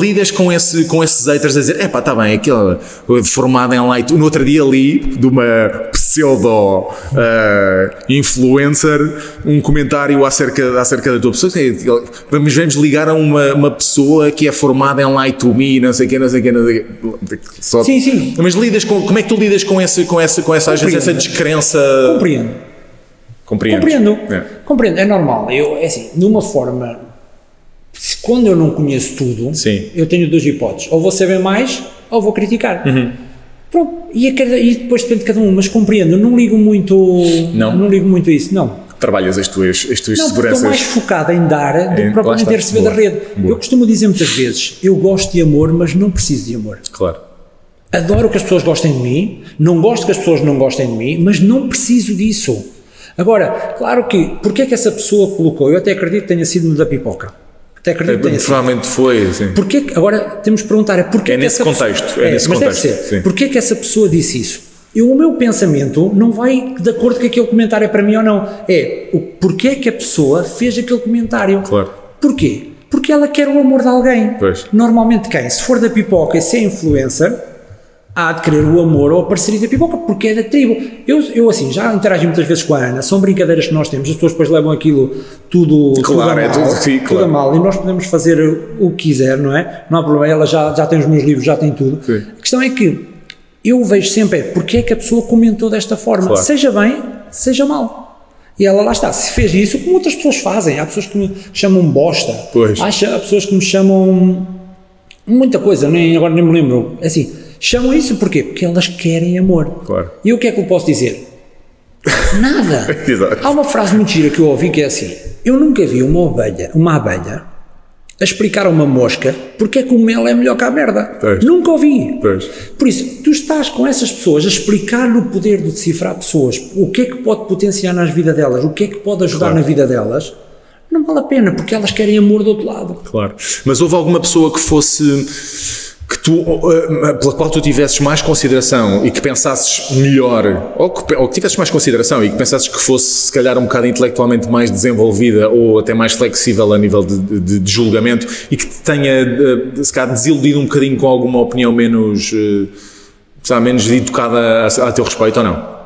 lidas com, esse, com esses haters a dizer, epá, está bem, aquele formado em light. No outro dia li de uma pseudo eh, influencer um comentário acerca, acerca da tua pessoa. é, Vamos, vamos ligar a uma, uma pessoa que é formada em light to me, não sei o quê, não sei o quê, não sei o quê. Só- Sim, sim. Mas lidas com, como é que tu lidas com, esse, com essa, com essa, às vezes, essa Compreendo. Compreendo. Compreendo. É. Compreendo. É normal. Eu, é assim, de uma forma. se- Quando eu não conheço tudo, Sim. eu tenho duas hipóteses. Ou vou saber mais, ou vou criticar. Uhum. Pronto. E, cada- e depois depende de cada um. Mas compreendo. Eu não ligo muito. Não? ligo muito a isso. Não. Trabalhas as tuas, as tuas Não, seguranças. estou mais focado em dar do que propriamente lá em está. receber da rede. Boa. Eu costumo dizer muitas vezes: eu gosto de amor, mas não preciso de amor. Claro. Adoro que as pessoas gostem de mim, não gosto que as pessoas não gostem de mim, mas não preciso disso. Agora, claro que, porque é que essa pessoa colocou? Eu até acredito que tenha sido no da pipoca. Até acredito que tenha sido. Provavelmente foi, assim. Porquê que- agora temos de perguntar, é porquê É que nesse essa pessoa- contexto, é nesse mas contexto, Deve ser. sim. Porquê que essa pessoa disse isso? Eu, o meu pensamento não vai de acordo com aquele comentário é para mim ou não. É o porquê que a pessoa fez aquele comentário. Claro. Porquê? Porque ela quer o amor de alguém. Pois. Normalmente quem? Se for da pipoca e se é influencer, há de querer o amor ou a parceria da pipoca, porque é da tribo. Eu, eu assim, já interagi muitas vezes com a Ana, são brincadeiras que nós temos, as pessoas depois levam aquilo tudo, Claro, tudo a é mal, tudo- sim, tudo claro. a mal, e nós podemos fazer o que quiser, não é? Não há problema, ela já, já tem os meus livros, já tem tudo. Sim. A questão é que eu vejo sempre é porque é que a pessoa comentou desta forma, Claro. seja bem, seja mal. E ela lá está, se fez isso, como outras pessoas fazem. Há pessoas que me chamam bosta, Pois. há, há pessoas que me chamam muita coisa, nem, agora nem me lembro. Assim, chamam isso porquê? Porque elas querem amor. Claro. E o que é que eu posso dizer? Nada. Exato. Há uma frase muito gira que eu ouvi que é assim: Eu nunca vi uma ovelha, uma abelha, a explicar a uma mosca porque é que o mel é melhor que a merda. Nunca ouvi. Pois. Por isso, tu estás com essas pessoas a explicar-lhe o poder de decifrar pessoas, o que é que pode potenciar nas vidas delas, o que é que pode ajudar Claro. na vida delas, não vale a pena, porque elas querem amor do outro lado. Claro. Mas houve alguma pessoa que fosse. Que tu, eh, pela qual tu tivesses mais consideração e que pensasses melhor, ou que, ou que tivesses mais consideração e que pensasses que fosse, se calhar, um bocado intelectualmente mais desenvolvida ou até mais flexível a nível de, de- de julgamento e que te tenha, eh, se calhar, desiludido um bocadinho com alguma opinião menos. eh, sabe, menos educada a, a teu respeito ou não?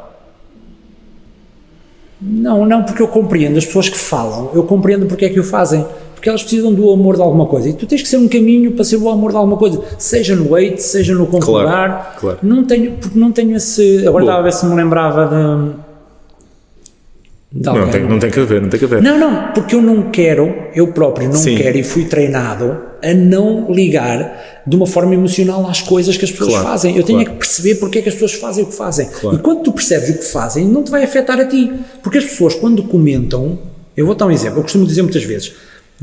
Não, não, porque eu compreendo as pessoas que falam, eu compreendo porque é que o fazem. Porque elas precisam do amor de alguma coisa. E tu tens que ser um caminho para ser o amor de alguma coisa, seja no hate, seja no concordar. claro. Não tenho, porque não tenho esse. Agora estava a ver se me lembrava de. de Não, tem, não tem que haver, não tem que haver. Não, não, porque eu não quero, eu próprio não Sim. quero e fui treinado a não ligar de uma forma emocional às coisas que as pessoas Claro, fazem. Eu tenho claro. é que perceber porque é que as pessoas fazem o que fazem. Claro. E quando tu percebes o que fazem, não te vai afetar a ti. Porque as pessoas, quando comentam, eu vou dar um exemplo, eu costumo dizer muitas vezes: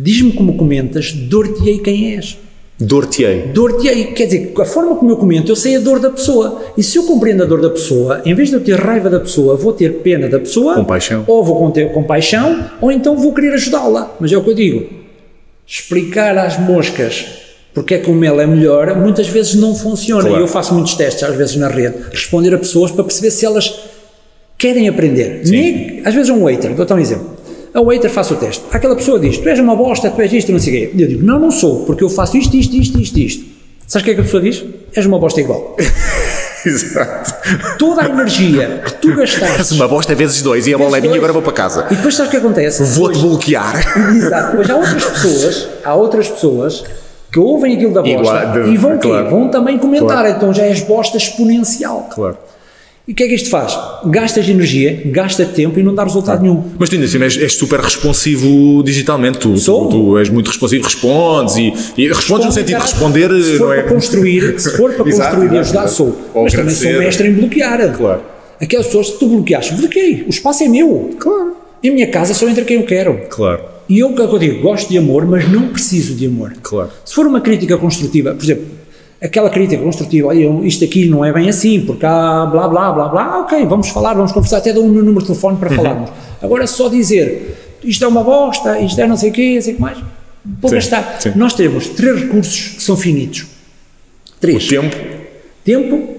diz-me como comentas, dor-te-ei quem és. Dor-te-ei. Dor-te-ei, quer dizer, a forma como eu comento, eu sei a dor da pessoa. E se eu compreendo a dor da pessoa, em vez de eu ter raiva da pessoa, vou ter pena da pessoa, Compaixão. ou vou ter compaixão, ou então vou querer ajudá-la. Mas é o que eu digo: explicar às moscas porque é que o mel é melhor, muitas vezes não funciona. Claro. E eu faço muitos testes, às vezes na rede, responder a pessoas para perceber se elas querem aprender. Nem, às vezes é um waiter, dou-te um exemplo. A waiter faz o teste. Aquela pessoa diz: Tu és uma bosta, tu és isto, não sei o quê. E eu digo: Não, não sou, porque eu faço isto, isto, isto, isto, isto. Sabes o que é que a pessoa diz? És uma bosta igual. Exato. Toda a energia que tu gastaste. uma bosta vezes dois e a bola é minha e agora vou para casa. E depois sabes o que acontece? Vou-te bloquear. Exato. Depois há outras pessoas, há outras pessoas que ouvem aquilo da bosta Igual, de- e vão, quê? claro. vão também comentar. Claro. Então já és bosta exponencial. Claro. E o que é que isto faz? Gastas energia, gasta tempo e não dá resultado nenhum. Mas tu ainda assim és, és super responsivo digitalmente. Tu, tu, Sou. tu és muito responsivo, respondes e, e respondes no sentido de responder, se for é? para construir, se for para Exato, construir e ajudar, exato. sou. Ou Mas também sou agradecer. mestre em bloquear. Claro. Aquelas pessoas que tu bloqueaste, bloqueei. O espaço é meu. Claro. Em minha casa só entra quem eu quero. Claro. E eu, o que é que eu digo? Gosto de amor, mas não preciso de amor. Claro. Se for uma crítica construtiva, por exemplo, aquela crítica construtiva, olha, isto aqui não é bem assim, porque há blá blá blá blá, ok, vamos falar, vamos conversar, até dou o meu número de telefone Uhum. para falarmos. Agora só dizer isto é uma bosta, isto é não sei o quê, não sei o que mais, vou Sim, gastar. sim. Nós temos três recursos que são finitos. Três. Tempo. Tempo,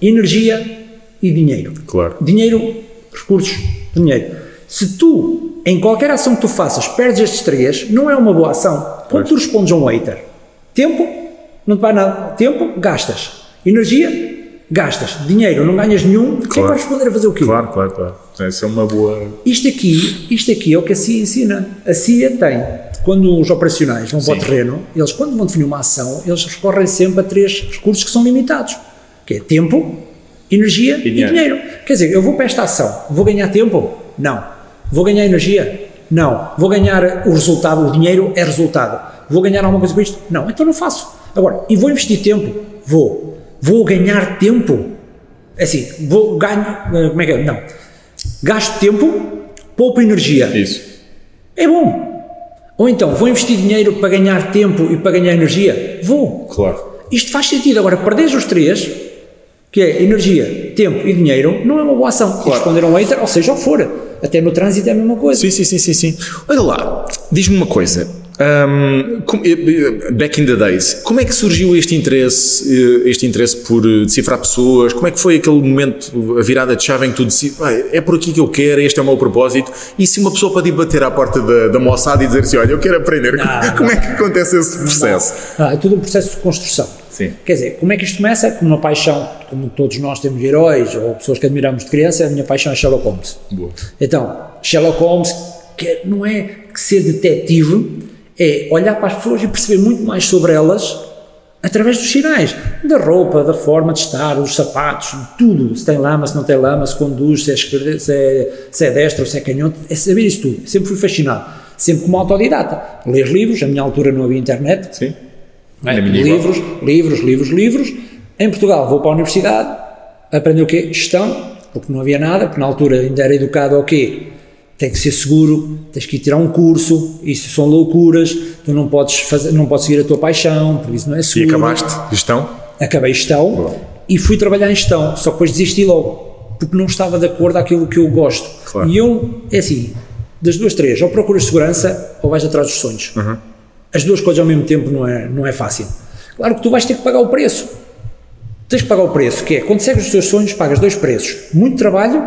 energia e dinheiro. Claro. Dinheiro, recursos, dinheiro. Se tu, em qualquer ação que tu faças, perdes estes três, não é uma boa ação. Quando tu respondes a um hater, tempo, não te vai nada. Tempo, gastas. Energia, gastas. Dinheiro, não ganhas nenhum. Quem Claro. vai responder a fazer o quê? Claro, claro, claro. Essa é uma boa. Isto aqui, isto aqui é o que a CIA ensina. A CIA tem, quando os operacionais vão para o Sim. terreno, eles quando vão definir uma ação, eles recorrem sempre a três recursos que são limitados, que é tempo, energia e dinheiro. dinheiro. Quer dizer, eu vou para esta ação, vou ganhar tempo? Não. Vou ganhar energia? Não. Vou ganhar o resultado, o dinheiro é resultado. Vou ganhar alguma coisa com isto? Não. Então não faço. Agora, e vou investir tempo? Vou. Vou ganhar tempo? É assim, vou ganho, eh, como é que é? Não. Gasto tempo, poupo energia. Isso. É bom. Ou então, vou investir dinheiro para ganhar tempo e para ganhar energia? Vou. Claro. Isto faz sentido. Agora, perderes os três, que é energia, tempo e dinheiro, não é uma boa ação. Responder a um hater, ou seja, o que for. Até no trânsito é a mesma coisa. Sim, sim, sim, sim, sim. Olha lá, diz-me uma coisa. Eh, back in the days, como é que surgiu este interesse, eh, este interesse por eh, decifrar pessoas? Como é que foi aquele momento, a virada de chave em que tu decides, "Vai, é por aqui que eu quero, este é o meu propósito? E se uma pessoa pode ir bater à porta da, da moçada e dizer assim, olha, eu quero aprender, Não, como é que acontece esse processo? Ah, é tudo um processo de construção. Sim. Quer dizer, como é que isto começa? Com uma paixão, como todos nós temos heróis ou pessoas que admiramos de criança, a minha paixão é Sherlock Holmes. Boa. Então, Sherlock Holmes que não é que ser detetive, é olhar para as pessoas e perceber muito mais sobre elas através dos sinais, da roupa, da forma de estar, dos sapatos, de tudo, se tem lama, se não tem lama, se conduz, se é, esquerda, se é, se é destra ou se é canhoto, é saber isso tudo. Sempre fui fascinado, sempre como autodidata. Ler livros, na minha altura não havia internet, Sim. é? Igual. livros, livros, livros, livros. Em Portugal vou para a universidade, aprender o quê? Gestão, porque não havia nada, porque na altura ainda era educado ao quê? Tem que ser seguro, tens que ir tirar um curso, isso são loucuras, tu não podes, fazer, não podes seguir a tua paixão, por isso não é E seguro. acabaste gestão? Acabei gestão Boa. e fui trabalhar em gestão, só que depois desisti logo, porque não estava de acordo com aquilo que eu gosto. Claro. E eu, é assim, das duas, três, ou procuras segurança ou vais atrás dos sonhos. Uhum. As duas coisas ao mesmo tempo não é, não é fácil. Claro que tu vais ter que pagar o preço. Tens que pagar o preço, que é, quando segues os teus sonhos, pagas dois preços. Muito trabalho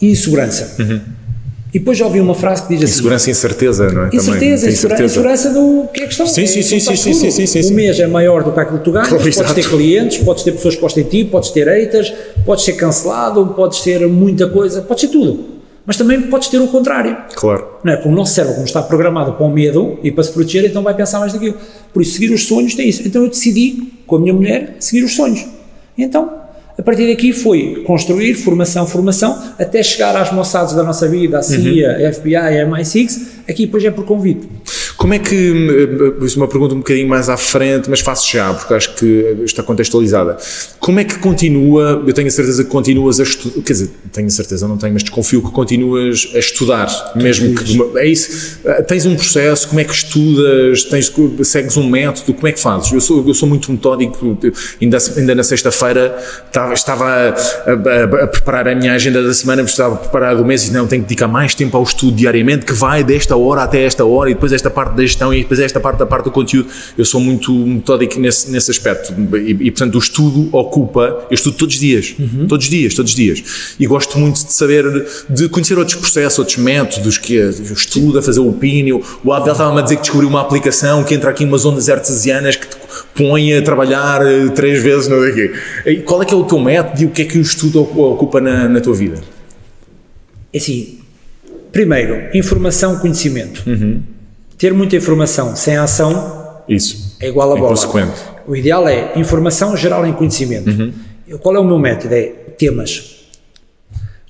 e insegurança. E depois já ouvi uma frase que diz assim... Segurança e incerteza, não é? Incerteza, insegurança do que é questão. Sim, é, sim, não sim, estás sim, sim, seguro. sim, sim, O sim. mês é maior do que aquilo que tu ganhas, Claro, podes exato. ter clientes, podes ter pessoas que gostem de ti, podes ter haters, podes ser cancelado, podes ter muita coisa, podes ser tudo. Mas também podes ter o contrário. Claro. Não é? Porque o nosso cérebro, como está programado para o medo e para se proteger, então vai pensar mais daquilo. Por isso, seguir os sonhos tem isso. Então eu decidi, com a minha mulher, seguir os sonhos. Então, a partir daqui foi construir formação, formação, até chegar às moçadas da nossa vida, a CIA, a FBI, a MI6, aqui depois é por convite. Como é que, eh, isso é uma pergunta um bocadinho mais à frente, mas faço já, porque acho que está contextualizada. Como é que continua, eu tenho a certeza que continuas a estudar, quer dizer, tenho a certeza, não tenho, mas desconfio que continuas a estudar, mesmo que, é isso, Eh, tens um processo, como é que estudas, tens, segues um método, como é que fazes? Eu sou, eu sou muito metódico, ainda, ainda na sexta-feira estava, estava a, a- a preparar a minha agenda da semana, estava a preparar do mês e não, tenho que dedicar mais tempo ao estudo diariamente, que vai desta hora até esta hora e depois esta parte da gestão e depois esta parte da parte do conteúdo. Eu sou muito metódico nesse, nesse aspecto e, e, portanto o estudo ocupa, eu estudo todos os dias, todos os dias, todos os dias. E gosto muito de saber, de conhecer outros processos, outros métodos, que é o estudo, a fazer o opínio. O Abel estava-me a dizer que descobriu uma aplicação que entra aqui em umas ondas artesianas que te põe a trabalhar eh, três vezes, não sei o quê. E qual é que é o teu método e o que é que o estudo ocupa na, na tua vida? É assim, primeiro, informação, conhecimento. Ter muita informação sem ação Isso. é igual a bola. O ideal é informação geral em conhecimento. Eu- Qual é o meu método? É temas.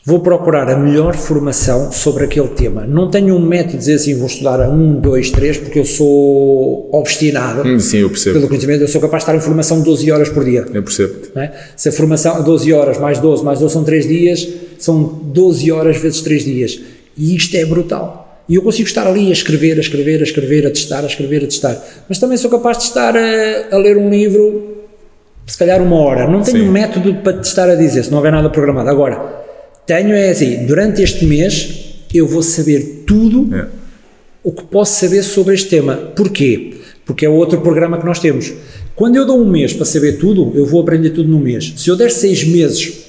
Vou procurar a melhor formação sobre aquele tema. Não tenho um método de dizer assim, vou estudar a 1, 2, 3, porque eu sou obstinado Hum, Sim, eu percebo. pelo conhecimento. Eu sou capaz de estar em formação 12 horas por dia. Eu percebo. é? Se a formação é 12 horas mais 12 mais 12 são 3 dias, são 12 horas vezes 3 dias. E isto é brutal. E eu consigo estar ali a escrever, a escrever, a escrever, a testar, a escrever, a testar. Mas também sou capaz de estar a, a ler um livro, se calhar uma hora. Não tenho Sim. método para te estar a dizer, se não houver nada programado. Agora, tenho é assim, durante este mês eu vou saber tudo É. o que posso saber sobre este tema. Porquê? Porque é outro programa que nós temos. Quando eu dou um mês para saber tudo, eu vou aprender tudo num mês. Se eu der seis meses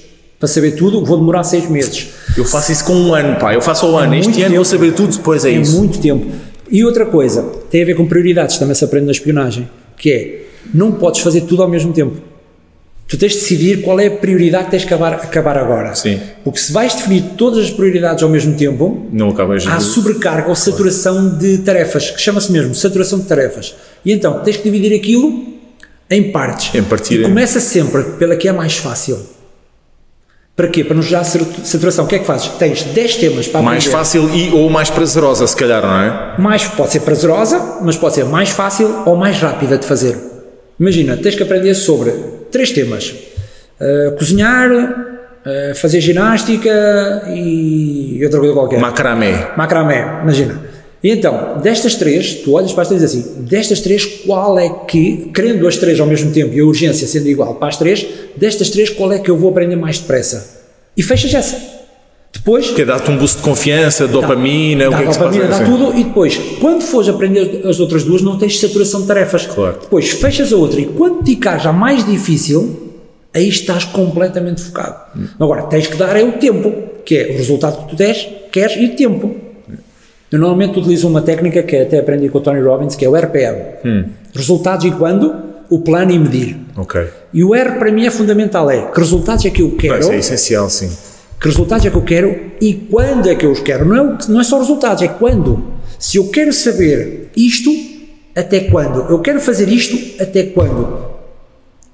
para saber tudo, vou demorar seis meses. Eu faço isso com um ano, pá. Eu faço ao ano. muito Este ano tempo. vou saber tudo, depois é, É isso. muito tempo. E outra coisa, tem a ver com prioridades, também se aprende na espionagem, que é, não podes fazer tudo ao mesmo tempo. Tu tens de decidir qual é a prioridade que tens de acabar, acabar agora. Sim. Porque se vais definir todas as prioridades ao mesmo tempo, Não acabas há de... sobrecarga ou saturação de tarefas, que chama-se mesmo saturação de tarefas. E então tens que dividir aquilo em partes. Em partir- E começa sempre pela que é mais fácil. Para quê? Para gerar satu- saturação. O que é que fazes? Tens 10 temas para Mais aprender. fácil e ou mais prazerosa, se calhar, não é? Mais, pode ser prazerosa, mas pode ser mais fácil ou mais rápida de fazer. Imagina, tens que aprender sobre três temas: Uh, cozinhar, uh, fazer ginástica e outra coisa qualquer. Macramé. Macramé, imagina. E então, destas três, tu olhas para as três e assim: destas três, qual é que, querendo as três ao mesmo tempo e a urgência sendo igual para as três, destas três, qual é que eu vou aprender mais depressa? E fechas essa. Depois, Que dar-te um boost de confiança, dopamina, o dá que é que se passa? dopamina, dá tudo, e depois, quando fores aprender as outras duas, não tens saturação de tarefas. Claro. Depois, fechas a outra, e quando te já mais difícil, aí estás completamente focado. Agora, tens que dar é o tempo, que é o resultado que tu des, queres e tempo. Eu normalmente utilizo uma técnica que até aprendi com o Tony Robbins, que é o RPM. Hum. Resultados e quando, o plano e medir. Ok. E o R para mim é fundamental, é que resultados é que eu quero, Isso é essencial, sim. que resultados é que eu quero e quando é que eu os quero. Não é, não é só resultados, é quando. Se eu quero saber isto, até quando? Eu quero fazer isto, até quando?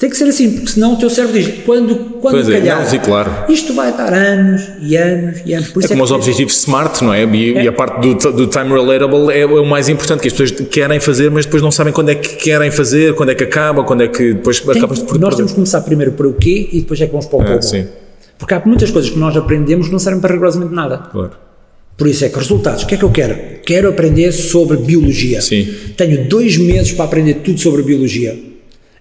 Tem que ser assim, porque senão o teu cérebro diz quando, quando Pois é, calhar. não, sim, claro. Isto vai dar anos e anos e anos. Por É isso como que os objetivos SMART, não é? E, e a parte do, do time relatable é, é o mais importante, que as pessoas querem fazer, mas depois não sabem quando é que querem fazer, quando é que acaba, quando é que depois tem- acabas de por nós temos que começar primeiro por o quê e depois é que vamos para o Ah, como. sim, Porque há muitas coisas que nós aprendemos que não servem para rigorosamente nada. claro. Por isso é que resultados, o que é que eu quero? Quero aprender sobre biologia. Sim. Tenho dois meses para aprender tudo sobre biologia.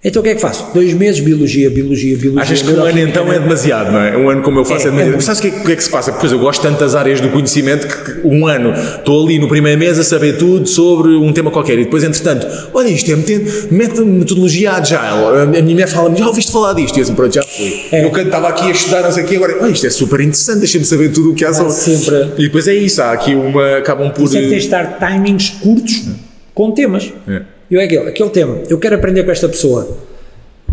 Então o que é que faço? Dois meses, biologia, biologia, biologia. Achas que um ano então é demasiado, não é? Um ano como eu faço é, É, é demasiado. muito. Sabes o que, é, que é que se passa? Pois eu gosto tanto das áreas do conhecimento que um ano estou ali no primeiro mês a saber tudo sobre um tema qualquer e depois, entretanto, olha isto é metodologia agile. A minha mulher fala-me, já ouviste falar disto? E eu assim, pronto, já fui. É. Eu estava aqui a estudar, não sei o quê, agora, olha, isto é super interessante, deixa-me saber tudo o que há sobre. sempre. E depois é isso, há aqui uma, acabam por... Isso é que tens de dar timings curtos com temas. É. Eu é aquele, aquele tema, eu quero aprender com esta pessoa.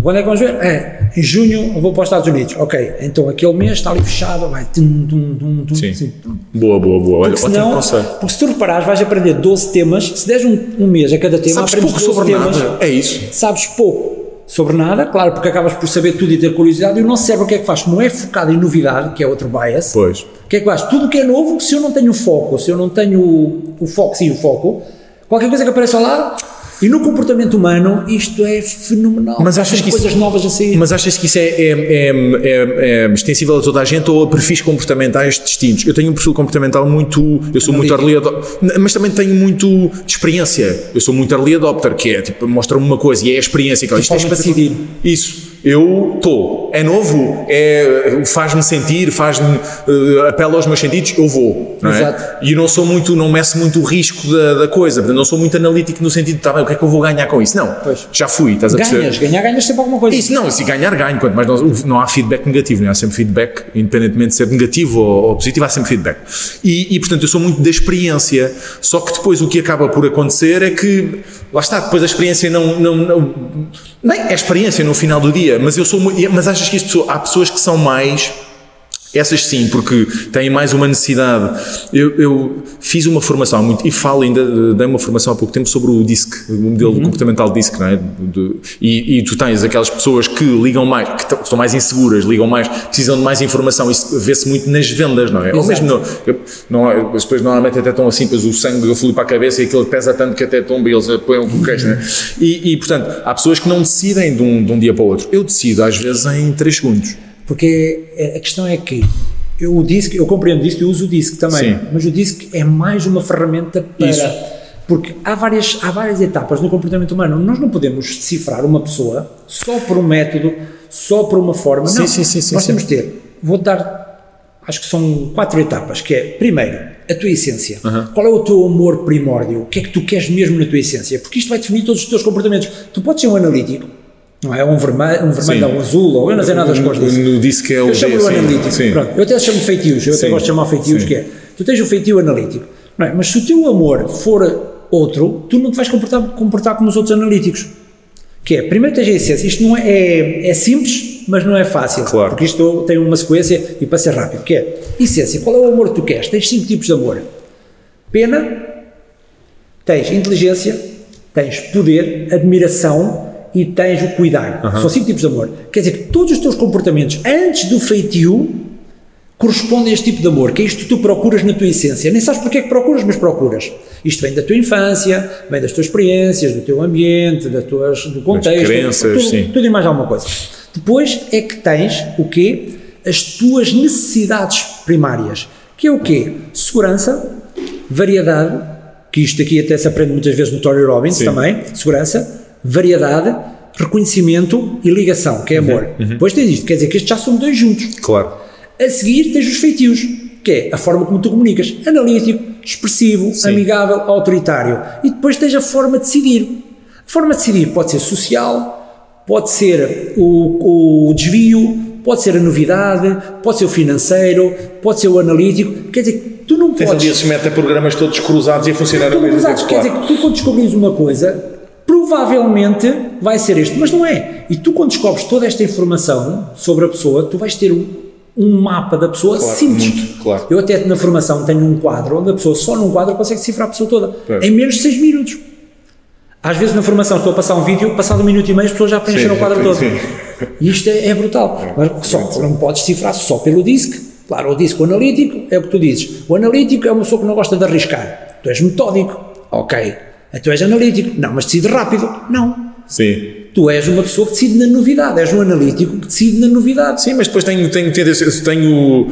Quando é que vamos ver? É, em junho vou para os Estados Unidos. Ok, então aquele mês está ali fechado, vai. Tum, tum, tum, tum, Sim. assim. Boa, boa, boa. Olha, Porque, ótimo senão, conselho. porque se tu reparares, vais aprender 12 temas. Se deres um, um mês a cada tema, Sabes pouco 12 sobre temas. nada. É isso. Sabes pouco sobre nada, claro, porque acabas por saber tudo e ter curiosidade. E o nosso cérebro o que é que faz? Como é focado em novidade, que é outro bias, Pois. o que é que faz? Tudo o que é novo, se eu não tenho foco, se eu não tenho o, o foco, sim, o foco, qualquer coisa que apareça ao lado. E no comportamento humano, isto é fenomenal. Mas achas que isso- coisas novas a sair. Mas achas que isso é, é, é, é- é extensível a toda a gente ou a perfis comportamentais distintos? Eu tenho um perfil comportamental muito. Eu sou muito early adopter, mas também tenho muito de experiência. Eu sou muito early adopter, que é tipo, mostra-me uma coisa e é a experiência. Que, isto é decidir. Isso. Eu estou. É novo, é, faz-me sentir, faz-me. eh, apela aos meus sentidos, eu vou. Não é? E não sou muito. Não meço muito o risco da, da coisa. Portanto, não sou muito analítico no sentido de, tá bem, o que é que eu vou ganhar com isso? Não. Pois. Já fui, estás a perceber? Ganhas, ganhar, ganhas sempre alguma coisa. Isso não, se ganhar, ganho. Quanto mais não, não há feedback negativo, não é? há sempre feedback, independentemente de ser negativo ou, ou positivo, há sempre feedback. E, e, portanto, eu sou muito da experiência. Só que depois o que acaba por acontecer é que, lá está, depois a experiência não. não, não nem é experiência no final do dia, mas eu sou. Mas achas que as pessoas, há pessoas que são mais. Essas sim, porque têm mais uma necessidade. Eu, eu fiz uma formação muito, e falo ainda, dei uma formação há pouco tempo sobre o DISC, o modelo comportamental DISC, não é? De- e, e tu tens aquelas pessoas que ligam mais, que estão mais inseguras, ligam mais, precisam de mais informação. Isso vê-se muito nas vendas, não é? Ou Exato. mesmo, no, eu- não, é- as pessoas normalmente até estão assim, pois o sangue flui para a cabeça e aquilo pesa tanto que até tomba e eles apoiam o queixo, né? e, e, portanto, há pessoas que não decidem de um, de um dia para o outro. Eu decido, às vezes, em 3 segundos. Porque a questão é que eu, o disc, eu compreendo o disc, eu uso o disc também, Sim. mas o disc é mais uma ferramenta para. Isso. Porque há várias, há várias etapas no comportamento humano. Nós não podemos decifrar uma pessoa só por um método, só por uma forma. Sim, não. sim, sim, sim, Nós sim. temos de ter, vou dar, acho que são quatro etapas, que é, primeiro, a tua essência. Qual é o teu amor primórdio? O que é que tu queres mesmo na tua essência? Porque isto vai definir todos os teus comportamentos. Tu podes ser um analítico, não é? Um vermelho, um vermelho não, um azul, ou eu não sei nada das cores disso. No DISC é o Eu D, chamo-lhe o sim. analítico. Sim. Pronto, eu até chamo feitios, eu Sim. até gosto de chamar feitios, que é, tu tens o feitio analítico, não é? mas se o teu amor for outro, tu não te vais comportar, comportar como os outros analíticos. Que é, primeiro tens a essência, isto não é, é, é simples, mas não é fácil, Claro. porque isto tem uma sequência e para ser rápido, que é, essência, qual é o amor que tu queres? Tens cinco tipos de amor. Pena, tens inteligência, tens poder, admiração e tens o cuidar. São cinco tipos de amor. Quer dizer que todos os teus comportamentos antes do feitio correspondem a este tipo de amor, que é isto que tu procuras na tua essência. Nem sabes porque é que procuras, mas procuras. Isto vem da tua infância, vem das tuas experiências, do teu ambiente, das tuas, do contexto, crenças, tudo, tudo e mais alguma coisa. Depois é que tens o quê? As tuas necessidades primárias, que é o quê? Segurança, variedade, que isto aqui até se aprende muitas vezes no Tony Robbins Sim. também, segurança, variedade, reconhecimento e ligação, que é Uhum, amor. Depois tens isto, quer dizer que estes já são dois juntos. Claro. A seguir tens os feitios, que é a forma como tu comunicas, analítico, expressivo, Sim. amigável, autoritário. E depois tens a forma de decidir. A forma de decidir pode ser social, pode ser o, o desvio, pode ser a novidade, pode ser o financeiro, pode ser o analítico. Quer dizer, tu não Tens podes... ali esses metaprogramas todos cruzados e a funcionar ao mesmo tempo. Quer claro. dizer que tu quando descobrires uma coisa, provavelmente vai ser este, mas não é. E tu quando descobres toda esta informação sobre a pessoa, tu vais ter um, um mapa da pessoa Claro, simples. muito, claro. Eu até na formação tenho um quadro onde a pessoa só num quadro consegue decifrar a pessoa toda, em menos de 6 minutos. Às vezes na formação estou a passar um vídeo, passado um minuto e meio as pessoas já preencheram Sim, o quadro todo. sim. E isto é, é brutal. Mas só, não podes decifrar só pelo DISC. Claro, o DISC, o analítico, é o que tu dizes. O analítico é uma pessoa que não gosta de arriscar. Tu és metódico. Ok. Tu és analítico. Não, mas decide rápido. Não. Sim. Tu és uma pessoa que decide na novidade. És um analítico que decide na novidade. Sim, mas depois tenho, tenho, tenho, tenho,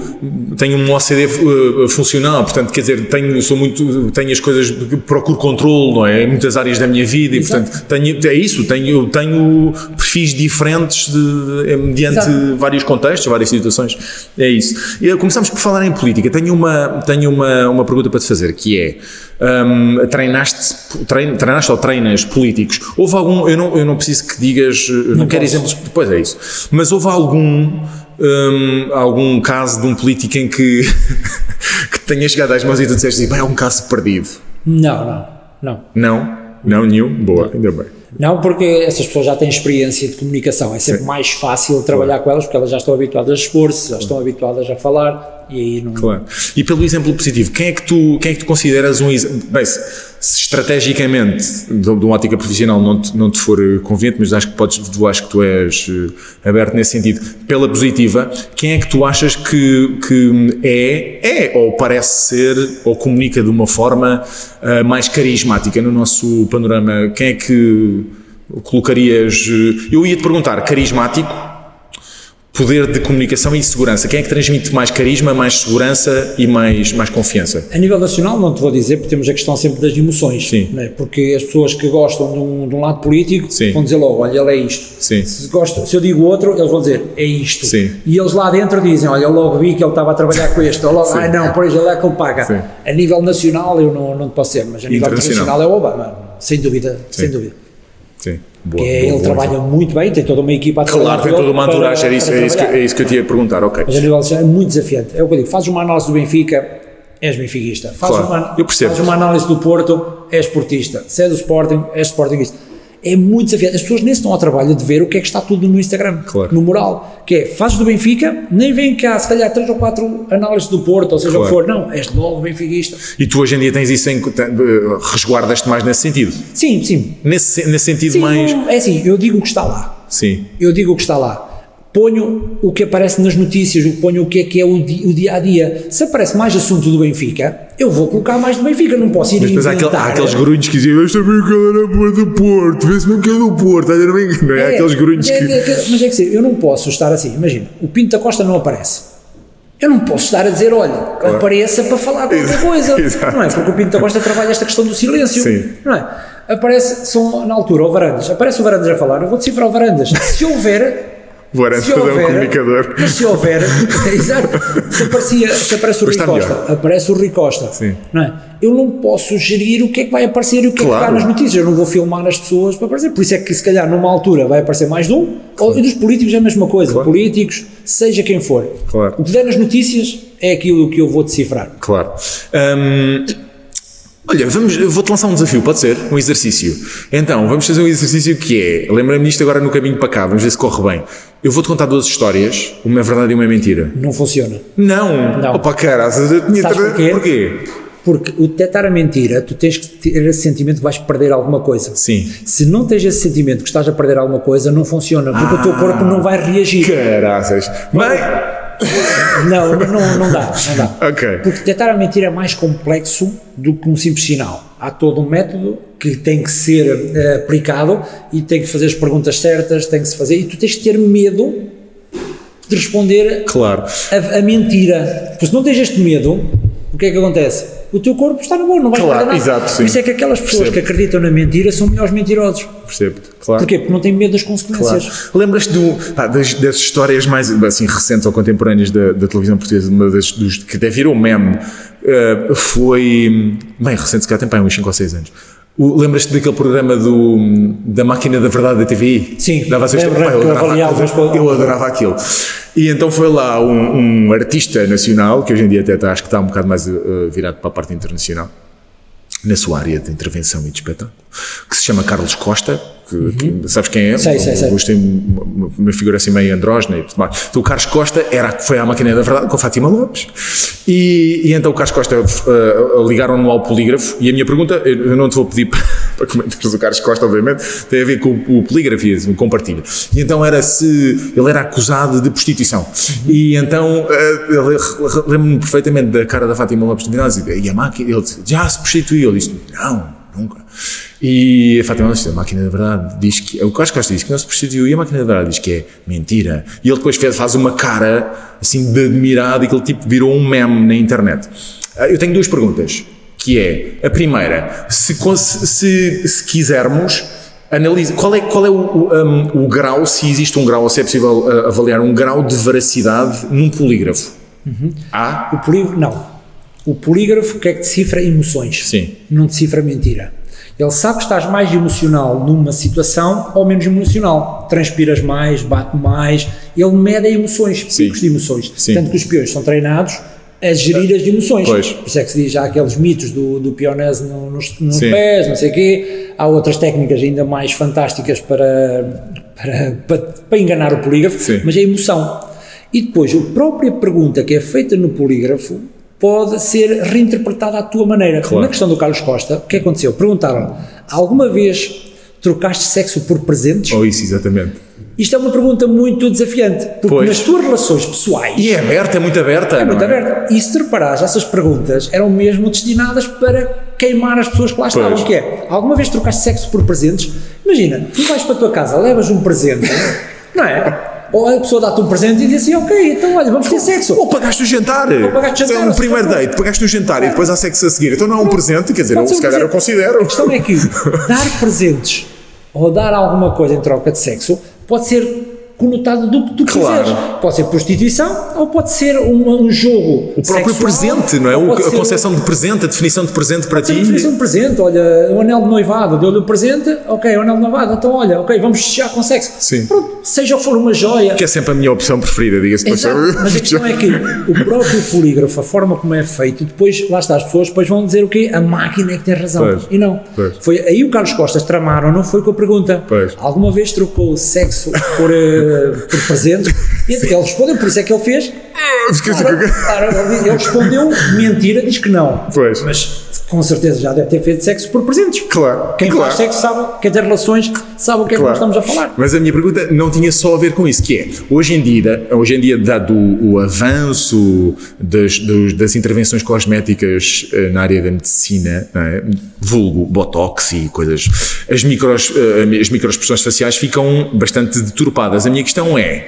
tenho um OCD uh, funcional, portanto, quer dizer, tenho, sou muito, tenho as coisas, procuro controle, não é? Em muitas áreas da minha vida Exato. e, portanto, tenho, é isso, tenho, tenho perfis diferentes de, eh, mediante Exato. vários contextos, várias situações. É isso. E, Começamos por falar em política. Tenho uma, tenho uma, uma pergunta para te fazer, que é, hum, treinaste, trein, treinaste ou treinas políticos? Houve algum, eu não, eu não preciso que digas, não, Não quero exemplos, pois é isso, mas houve algum, hum, algum caso de um político em que, que te tenha chegado às mãos e tu disseste assim, "Bem, é um caso perdido? Não, não, não. Não? Não, nenhum? Boa, ainda bem. Não, porque essas pessoas já têm experiência de comunicação, é sempre Sim. mais fácil trabalhar com elas porque elas já estão habituadas a expor-se, já estão habituadas a falar e aí não. Claro. E pelo exemplo positivo, quem é que tu, quem é que tu consideras um exemplo? Bem, se, estrategicamente, de, uma ótica profissional, não te, não te for eh, conveniente, mas acho que, podes, acho que tu és eh, aberto nesse sentido, pela positiva, quem é que tu achas que, que é, é, ou parece ser, ou comunica de uma forma eh, mais carismática no nosso panorama? Quem é que colocarias? Eu ia te perguntar, carismático poder de comunicação e segurança. Quem é que transmite mais carisma, mais segurança e mais, mais confiança? A nível nacional, não te vou dizer, porque temos a questão sempre das emoções. Sim. não é? Porque as pessoas que gostam de um, de um lado político Sim. vão dizer logo: olha, ele é isto. Sim. Se, gostam, se eu digo outro, eles vão dizer: é isto. Sim. E eles lá dentro dizem: olha, eu logo vi que ele estava a trabalhar com este. Ou logo, ah, não, por isso ele é que ele paga. Sim. A nível nacional, eu não, não te posso ser, mas a nível Internacional. internacional é o Obama. Sem dúvida, sem dúvida. Sim. Boa, Que boa, ele boa. trabalha muito bem, tem toda uma equipa a Claro, tem toda uma entourage, era isso, é, isso que, é isso que eu te ia perguntar, ok. Mas a nível é muito desafiante. É o que eu digo, fazes uma análise do Benfica, és benfiquista. Fazes Claro, uma, eu percebo. Fazes uma análise do Porto, és portista. Se é do Sporting, és sportingista. É muito desafiante. As pessoas nem se estão ao trabalho de ver o que é que está tudo no Instagram, Claro. no mural. Que é, fazes do Benfica, nem vem cá, se calhar, três ou quatro análises do Porto, ou seja o que Claro. for. Não, és logo benfiquista. E tu hoje em dia tens isso em. eh, resguardas-te mais nesse sentido. Sim, sim. Nesse, nesse sentido sim mais. não- é assim, eu digo o que está lá. Sim. eu digo o que está lá. Ponho o que aparece nas notícias, ponho o que é que é o, di- o dia a dia. Se aparece mais assunto do Benfica, eu vou colocar mais do Benfica, não posso ir Mas depois há, aquele- inventar. há aqueles grunhos que diziam, eu sabia que era do Porto, vê-se mesmo que é do Porto, não é? Há aqueles grunhos é, que. é que- mas é que eu não posso estar assim. Imagina, o Pinto da Costa não aparece. Eu não posso estar a dizer, olha, apareça para falar qualquer Exato. coisa. Exato. Não é? Porque o Pinto da Costa trabalha esta questão do silêncio. Sim. Não é? Aparece, são na altura, o Varandas. Aparece o Varandas a falar, eu vou decifrar o Varandas. Se houver, Se é um comunicador. Mas se houver, exato, se, aparecia, se aparece o Rui Costa, aparece o Rui Costa, Sim. não é? eu não posso gerir o que é que vai aparecer e o que é Claro. que vai nas notícias, eu não vou filmar as pessoas para aparecer, por isso é que se calhar numa altura vai aparecer mais de um, ou, e dos políticos é a mesma coisa, Claro. políticos, seja quem for. Claro. O que der nas notícias é aquilo que eu vou decifrar. Claro. Hum, olha, vamos, vou-te lançar um desafio, pode ser? Um exercício. Então, vamos fazer um exercício que é, lembrei-me disto agora no caminho para cá, vamos ver se corre bem. Eu vou-te contar duas histórias, uma é verdade e uma é mentira. Não funciona. Não! Não. Opa, caraças, eu tinha Sabes porquê? Porquê? Porque o detectar a mentira, tu tens que ter esse sentimento que vais perder alguma coisa. Sim. Se não tens esse sentimento que estás a perder alguma coisa, não funciona, porque o Ah. teu corpo não vai reagir. Caraças. Bem, Não, não, não dá, não dá. Ok. Porque detectar a mentira é mais complexo do que um simples sinal. Há todo um método que tem que ser eh, aplicado e tem que fazer as perguntas certas, tem que se fazer, e tu tens que ter medo de responder claro. a, a mentira. Porque se não tens este medo, o que é que acontece? O teu corpo está no bom, não vais Claro, perder nada. exato, sim. Por isso é que aquelas pessoas Percebo. que acreditam na mentira são melhores mentirosos. Percebo-te, claro. Porquê? Porque não têm medo das Claro. consequências. Lembras-te do- pá, das, das histórias mais assim, recentes ou contemporâneas da, da televisão portuguesa, uma das, dos, que até virou meme, eh, foi. Bem, recente, se calhar tem pá, uns 5 ou 6 anos. Lembras-te daquele programa do, da Máquina da Verdade da TVI? Sim, Dava eu, adorava, coisas. eu adorava aquilo. E então foi lá um, um artista nacional, que hoje em dia até está, acho que está um bocado mais eh, virado para a parte internacional, na sua área de intervenção e de espetáculo, que se chama Carlos Costa, que, que- sabes quem é? Uhum. Sei, sei, sei. Augusto tem uma, uma figura assim meio andrógena e tudo mais. Então o Carlos Costa era, foi à máquina da verdade com a Fátima Lopes. E, e então o Carlos Costa uh, ligaram-no ao polígrafo e a minha pergunta, eu eu não te vou pedir para, para comentares o Carlos Costa, obviamente, tem a ver com o, o polígrafo e então era se ele era acusado de prostituição. E então ele- lembro-me perfeitamente da cara da Fátima Lopes de Vinazzi e a máquina, ele disse, já se prostituiu. Ele disse, não, nunca. E a Fátima disse, a máquina da verdade diz que, o Carlos Costa diz que não se prostituiu e a máquina da verdade diz que é mentira. E ele depois faz uma cara assim de admirado e que ele tipo virou um meme na internet. Ah, Eu tenho duas perguntas, que é, a primeira, se, se, se quisermos, analise, qual é, qual é o, o, um, o grau, se existe um grau, ou se é possível ah, avaliar um grau de veracidade num polígrafo? Há? O polígrafo, não. O polígrafo, que é que decifra? Emoções. Sim. Não decifra mentira. Ele sabe que estás mais emocional numa situação ou menos emocional. Transpiras mais, bate mais. Ele mede emoções, Sim. picos de emoções. Sim. Tanto que os peões são treinados a gerir as emoções. Pois. Por isso é que se diz já aqueles mitos do, do pionese no- nos, nos pés, não sei o quê. Há outras técnicas ainda mais fantásticas para, para, para, para enganar o polígrafo, Sim. mas é emoção. E depois, a própria pergunta que é feita no polígrafo pode ser reinterpretada à tua maneira. Claro. Na questão do Carlos Costa, o que aconteceu? Perguntaram, alguma vez trocaste sexo por presentes? Ou isso, exatamente. Isto é uma pergunta muito desafiante, porque Pois. nas tuas relações pessoais E é aberta, é muito aberta. é muito aberta. E se te reparares, essas perguntas eram mesmo destinadas para queimar as pessoas que lá estavam, Pois. que é, alguma vez trocaste sexo por presentes? Imagina, tu vais para a tua casa, levas um presente, não é? Ou a pessoa dá-te um presente e diz assim, ok, então olha, vamos ter sexo. Ou pagaste o jantar. pagaste o jantar, é um ou primeiro date, pagaste o jantar e depois há sexo a seguir. Então não é um presente, quer dizer, eu, ser se um calhar eu presente. considero. A questão é que dar presentes ou dar alguma coisa em troca de sexo pode ser conotado do que tu Claro. quiseres. Pode ser prostituição ou pode ser um, um jogo O próprio sexual, presente, não é? ou O- a concepção de presente, a definição de presente para ti. a definição de presente, olha, o anel de noivado, deu-lhe o presente, ok, o anel de noivado, então olha, ok, vamos fechar com sexo. Sim. Pronto, seja o que for uma joia. Que é sempre a minha opção preferida, diga-se Exato, mas a questão é que o próprio polígrafo, a forma como é feito, depois, lá está, as pessoas depois vão dizer o quê? A máquina é que tem razão. Pois, e não. pois. Foi aí o Carlos Costas tramaram, não foi com a pergunta. Pois. Alguma vez trocou sexo por, eh, por presentes? E ele respondeu, por isso é que ele fez. Esqueci que- ele respondeu mentira, diz que não. Pois. Mas com certeza já deve ter feito sexo por presentes. Claro. Quem claro. faz sexo sabe, quem tem relações, sabe o que é que nós estamos a falar. Mas a minha pergunta não tinha só a ver com isso, que é, hoje em dia, hoje em dia dado o, o avanço das, dos- das intervenções cosméticas eh, na área da medicina, não é? vulgo, botox e coisas, as, micros, eh, as microexpressões faciais ficam bastante deturpadas. A minha questão é,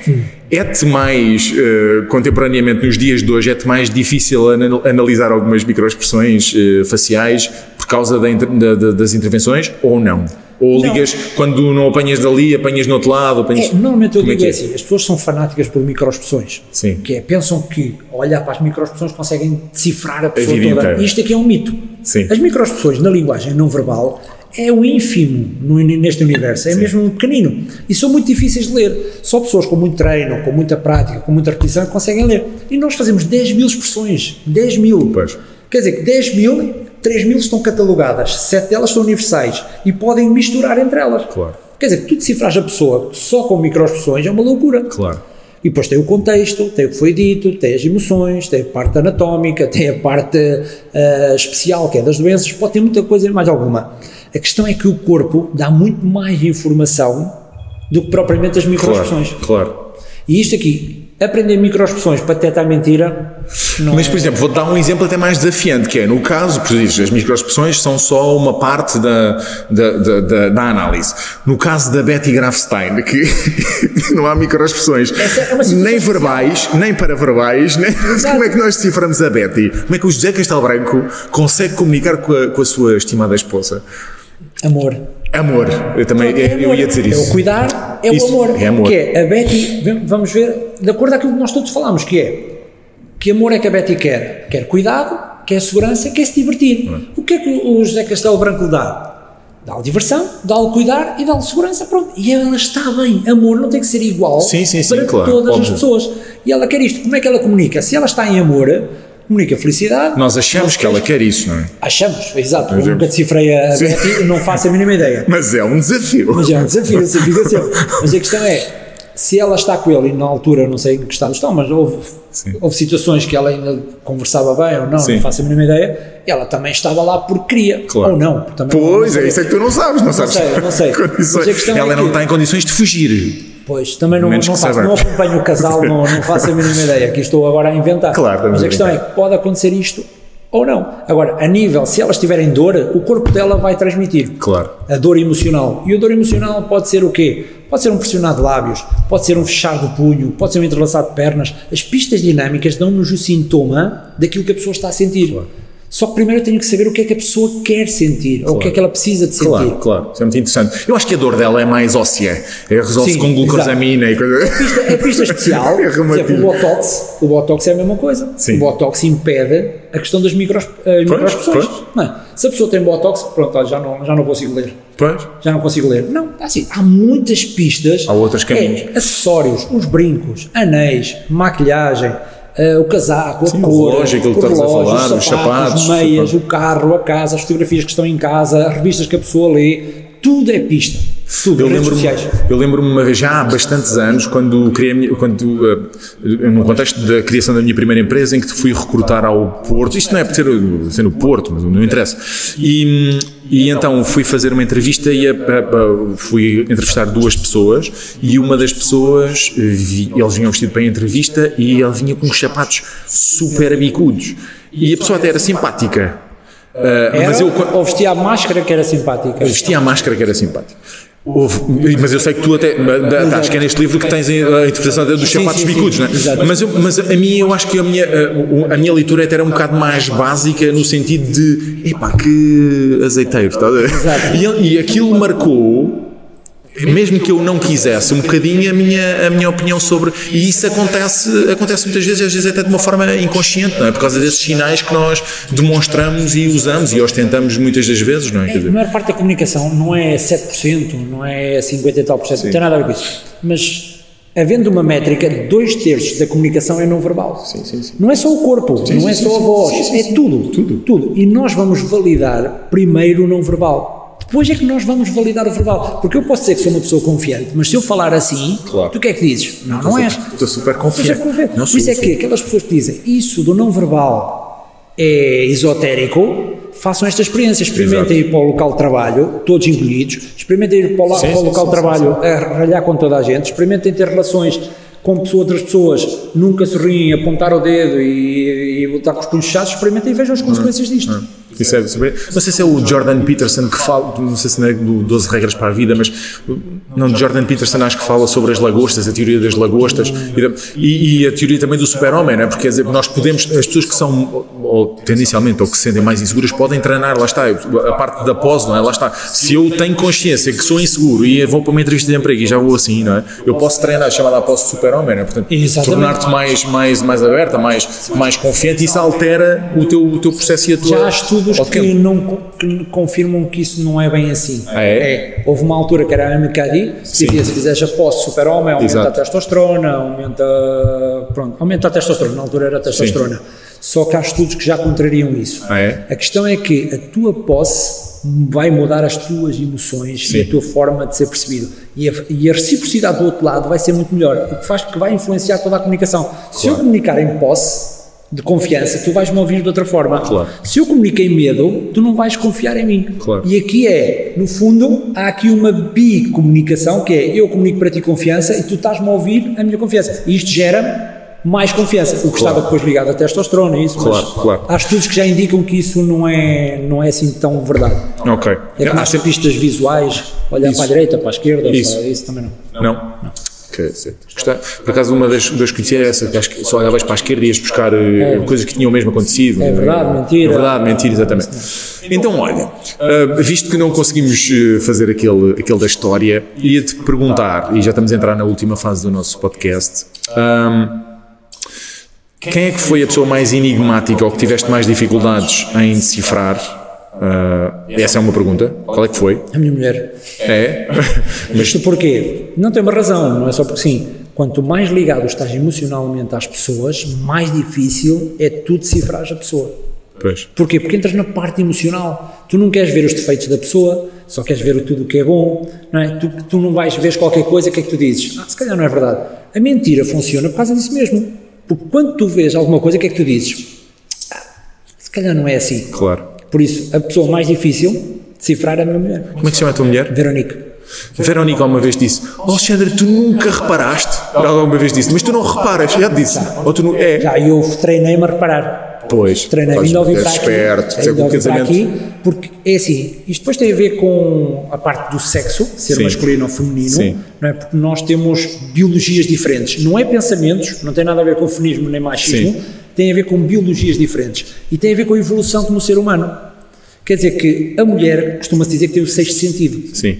é-te mais, eh, contemporaneamente nos dias de hoje, é-te mais difícil anal- analisar algumas microexpressões eh, faciais por causa da da- da- das intervenções ou não? Ou Não. ligas quando não apanhas dali, apanhas no outro lado, apanhas... É, normalmente eu Como é digo é é? assim, as pessoas são fanáticas por microexpressões. Sim. Que é, pensam que, ao olhar para as microexpressões, conseguem decifrar a pessoa vida toda. inteira. E isto aqui é um mito. Sim. As microexpressões na linguagem não verbal é o ínfimo no- neste universo, é mesmo um pequenino. E são muito difíceis de ler. Só pessoas com muito treino, com muita prática, com muita repetição conseguem ler. E nós fazemos 10 mil expressões. 10 mil. Pois. Quer dizer que 10 mil, 3 mil estão catalogadas, 7 delas são universais e podem misturar entre elas. Claro. Quer dizer que tu decifras a pessoa só com microexpressões é uma loucura. Claro. E depois tem o contexto, tem o que foi dito, tem as emoções, tem a parte anatómica, tem a parte ah, especial, que é das doenças, pode ter muita coisa e mais alguma. A questão é que o corpo dá muito mais informação do que propriamente as microexpressões. Claro, claro. E isto aqui, aprender microexpressões para detectar mentira, não Mas, é- por exemplo, vou dar um exemplo até mais desafiante, que é, no caso, por isso, as microexpressões são só uma parte da, da, da, da- análise. No caso da Betty Grafstein, que não há microexpressões, é nem verbais, nem paraverbais, nem... como é que nós deciframos a Betty? Como é que o José Castelo Branco consegue comunicar com a, com a sua estimada esposa? Amor. Amor, eu também, É eu amor. ia dizer É isso. o cuidar, é Isso, o amor. é amor. Que é a Betty, vamos ver, de acordo com aquilo que nós todos falamos, que é que amor é que a Betty quer? Quer cuidado, quer segurança, quer se divertir. Hum. O que é que o José Castelo Branco lhe dá? Dá-lhe diversão, dá-lhe cuidar e dá-lhe segurança, pronto. E ela está bem. Amor não tem que ser igual Sim, sim, sim, para claro, todas as óbvio. pessoas. E ela quer isto. Como é que ela comunica? Se ela está em amor, comunica felicidade. Nós achamos que ela quer isso, não é? Achamos, exato. Eu é- nunca decifrei a Sim. Betty, não faço a mínima ideia. Mas é um desafio. Mas é um desafio, essa fica sempre. Mas a questão é, se ela está com ele e na altura, não sei em que estado estão, mas houve, Sim. houve situações que ela ainda conversava bem ou não, Sim. não faço a mínima ideia, ela também estava lá porque queria, Claro. ou não. Também não- Pois, não é isso é que tu não sabes, não, sabes. sei, não sei. Questão Ela é não que- está em condições de fugir. Pois, também não, não, faço, não acompanho o casal, não, não faço a mínima ideia, que estou agora a inventar. Claro, Mas a questão é que pode acontecer isto ou não. Agora, a nível, se elas tiverem dor, o corpo dela vai transmitir. Claro. A dor emocional. E a dor emocional pode ser o quê? Pode ser um pressionar de lábios, pode ser um fechar do punho, pode ser um entrelaçar de pernas. As pistas dinâmicas dão-nos o sintoma daquilo que a pessoa está a sentir. Só que primeiro eu tenho que saber o que é que a pessoa quer sentir, ou o que é que ela precisa de sentir. Claro, claro. Isso é muito interessante. Eu acho que a dor dela é mais óssea. É, Resolve-se com glucosamina e coisa. Pista, é pista especial, É por exemplo, o Botox, o Botox é a mesma coisa. Sim. O Botox impede a questão das micros, microexpressões. pois. Não é? Se a pessoa tem Botox, pronto, já não, já não consigo ler. Pois. Já não consigo ler. Não, assim, há muitas pistas. Há outros caminhos. É, acessórios, os brincos, anéis, maquilhagem, uh, o casaco, Sim, a o cor, relógio, aquilo que o estavas a relógio, falar, os os sapatos, sapatos, meias, o carro, a casa, as fotografias que estão em casa, as revistas que a pessoa lê, tudo é pista. Tudo, Eu lembro-me sociais. eu lembro-me já há bastantes anos, quando criei a minha, quando, uh, no contexto da criação da minha primeira empresa, em que fui recrutar ao Porto, isto não é por ser, ser no Porto, mas não interessa, e, e então fui fazer uma entrevista e a- a- a- fui entrevistar duas pessoas e uma das pessoas, eh, vi- eles vinham vestido para a entrevista e ele vinha com uns sapatos super bicudos. E a pessoa até era simpática. Uh, Era, mas eu, ou vestia a máscara que era simpática. eu vestia a máscara que era simpática. Houve- mas eu sei que tu até. Acho que é neste livro que tens a interpretação dos sapatos sim, sim. bicudos, não é? Exato. Mas, eu- mas a mim, eu acho que a minha, a, a minha leitura até era um bocado mais básica, no sentido de. Epá, que azeiteiro, está a ver? Exato. E, e aquilo marcou. Mesmo que eu não quisesse, um bocadinho a minha, a minha opinião sobre. E isso acontece, acontece muitas vezes, às vezes até de uma forma inconsciente, não é? Por causa desses sinais que nós demonstramos e usamos e ostentamos muitas das vezes, não é? A maior parte da comunicação não é 7%, não é 50 e tal por cento, não tem nada a ver com isso. Mas, havendo uma métrica, dois terços da comunicação é não verbal. sim, sim. Não é só o corpo, não é sim, só a sim, voz, é tudo, tudo, tudo. E nós vamos validar primeiro o não verbal. Depois é que nós vamos validar o verbal. Porque eu posso dizer que sou uma pessoa confiante, mas se eu falar assim, Claro. tu o que é que dizes? Não, não és. Estou super confiante. Por isso é que aquelas pessoas que dizem isso do não verbal é esotérico, façam esta experiência. Experimentem ir para o local de trabalho, todos encolhidos, experimentem ir para o, Sim, para o sim, local sim, de trabalho a ralhar com toda a gente, experimentem ter relações com pessoas, outras pessoas, nunca sorriem, apontar o dedo e, e botar com os punhos fechados, experimentem e vejam as consequências disto. Isso é super- Não sei se é o Jordan Peterson que fala, não sei se não é do 12 regras para a vida, mas não, Jordan Peterson acho que fala sobre as lagostas, a teoria das lagostas e, e- a teoria também do super-homem, é? porque quer dizer, nós podemos, as pessoas que são, ou, tendencialmente, ou que se sentem mais inseguras, podem treinar, lá está, a parte da pose, não é? Lá está. Se eu tenho consciência que sou inseguro e vou para uma entrevista de emprego e já vou assim, não é? Eu posso treinar, chamada de super-homem, é? Portanto, Exatamente. Mais, mais, mais aberta, mais, mais confiante, isso altera o teu, o teu processo e a tua. Já há estudos que, não, que confirmam que isso não é bem assim. Ah, é? Houve uma altura que era a MKD, que dizia se fizeres a posse super-homem, aumenta Exato. a testosterona, aumenta, pronto, aumenta a testosterona, na altura era a testosterona. Só que há estudos que já contrariam isso. Ah, é? A questão é que a tua posse vai mudar as tuas emoções Sim. e a tua forma de ser percebido. E a, e a reciprocidade do outro lado vai ser muito melhor, o que faz que vai influenciar toda a comunicação. Se eu comunicar em posse, de confiança, tu vais me ouvir de outra forma. Claro. Se eu comunico em medo, tu não vais confiar em mim. Claro. E aqui é, no fundo, há aqui uma bicomunicação, que é eu comunico para ti confiança e tu estás-me a ouvir a minha confiança. E isto gera mais confiança, o que estava depois ligado à testosterona e isso, Claro, mas claro. há estudos que já indicam que isso não é, não é assim tão verdade. Ok. É como Há as sempre- pistas visuais, olhar Isso. para a direita, para a esquerda, Isso. para isso também não. Não? Ok, certo. Gostei. Por acaso, uma das, das que conhecia era essa, que acho que só olhavas para a esquerda e ias buscar eh, coisas que tinham mesmo acontecido. É verdade, mentira. É verdade, mentira, exatamente. Então, olha, ah, visto que não conseguimos eh, fazer aquele, aquele da história, ia-te perguntar, e já estamos a entrar na última fase do nosso podcast, ahm, quem é que foi a pessoa mais enigmática ou que tiveste mais dificuldades em decifrar? Ah, essa é uma pergunta. Qual é que foi? A minha mulher. É? Mas Isto porquê? Não tem uma razão, não é só porque sim. Quanto mais ligado estás emocionalmente às pessoas, mais difícil é tu decifrares a pessoa. Pois. Porquê? Porque entras na parte emocional. Tu não queres ver os defeitos da pessoa, só queres ver tudo o que é bom. Não é? tu, tu não vais ver qualquer coisa, o que é que tu dizes? Ah, se calhar não é verdade. A mentira funciona por causa disso mesmo. Porque quando tu vês alguma coisa, o que é que tu dizes? Ah, se calhar não é assim. Claro. Por isso, a pessoa mais difícil de decifrar é a minha mulher. Como é que se chama a tua mulher? Veronique. Verónica uma vez disse: oh, Alexandre, tu nunca reparaste? Ela alguma vez disse, mas tu não reparas, já te disse. Ou tu não. É. Já eu treinei-me a reparar. Pois. Treinei fazes- vindo a ouvir és para aqui. esperto, Ainda que o ouvi para aqui, porque é assim, isto depois tem a ver com a parte do sexo, ser Sim. masculino ou feminino, Sim. não é? Porque nós temos biologias diferentes. Não é pensamentos, não tem nada a ver com feminismo nem machismo, Sim. tem a ver com biologias diferentes. E tem a ver com a evolução como ser humano. Quer dizer que a mulher costuma-se dizer que tem o sexto sentido. Sim.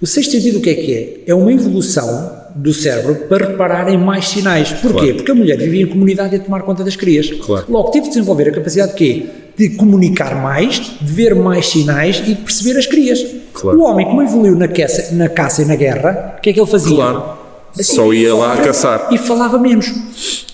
O sexto sentido o que é que é? É uma evolução do cérebro para reparar em mais sinais. Porquê? Claro. Porque a mulher vivia em comunidade e a tomar conta das crias. Claro. Logo, teve de desenvolver a capacidade de quê? De comunicar mais, de ver mais sinais e de perceber as crias. Claro. O homem, como evoluiu na caça, na caça e na guerra, o que é que ele fazia? Claro. Só ia lá caçar. E falava menos.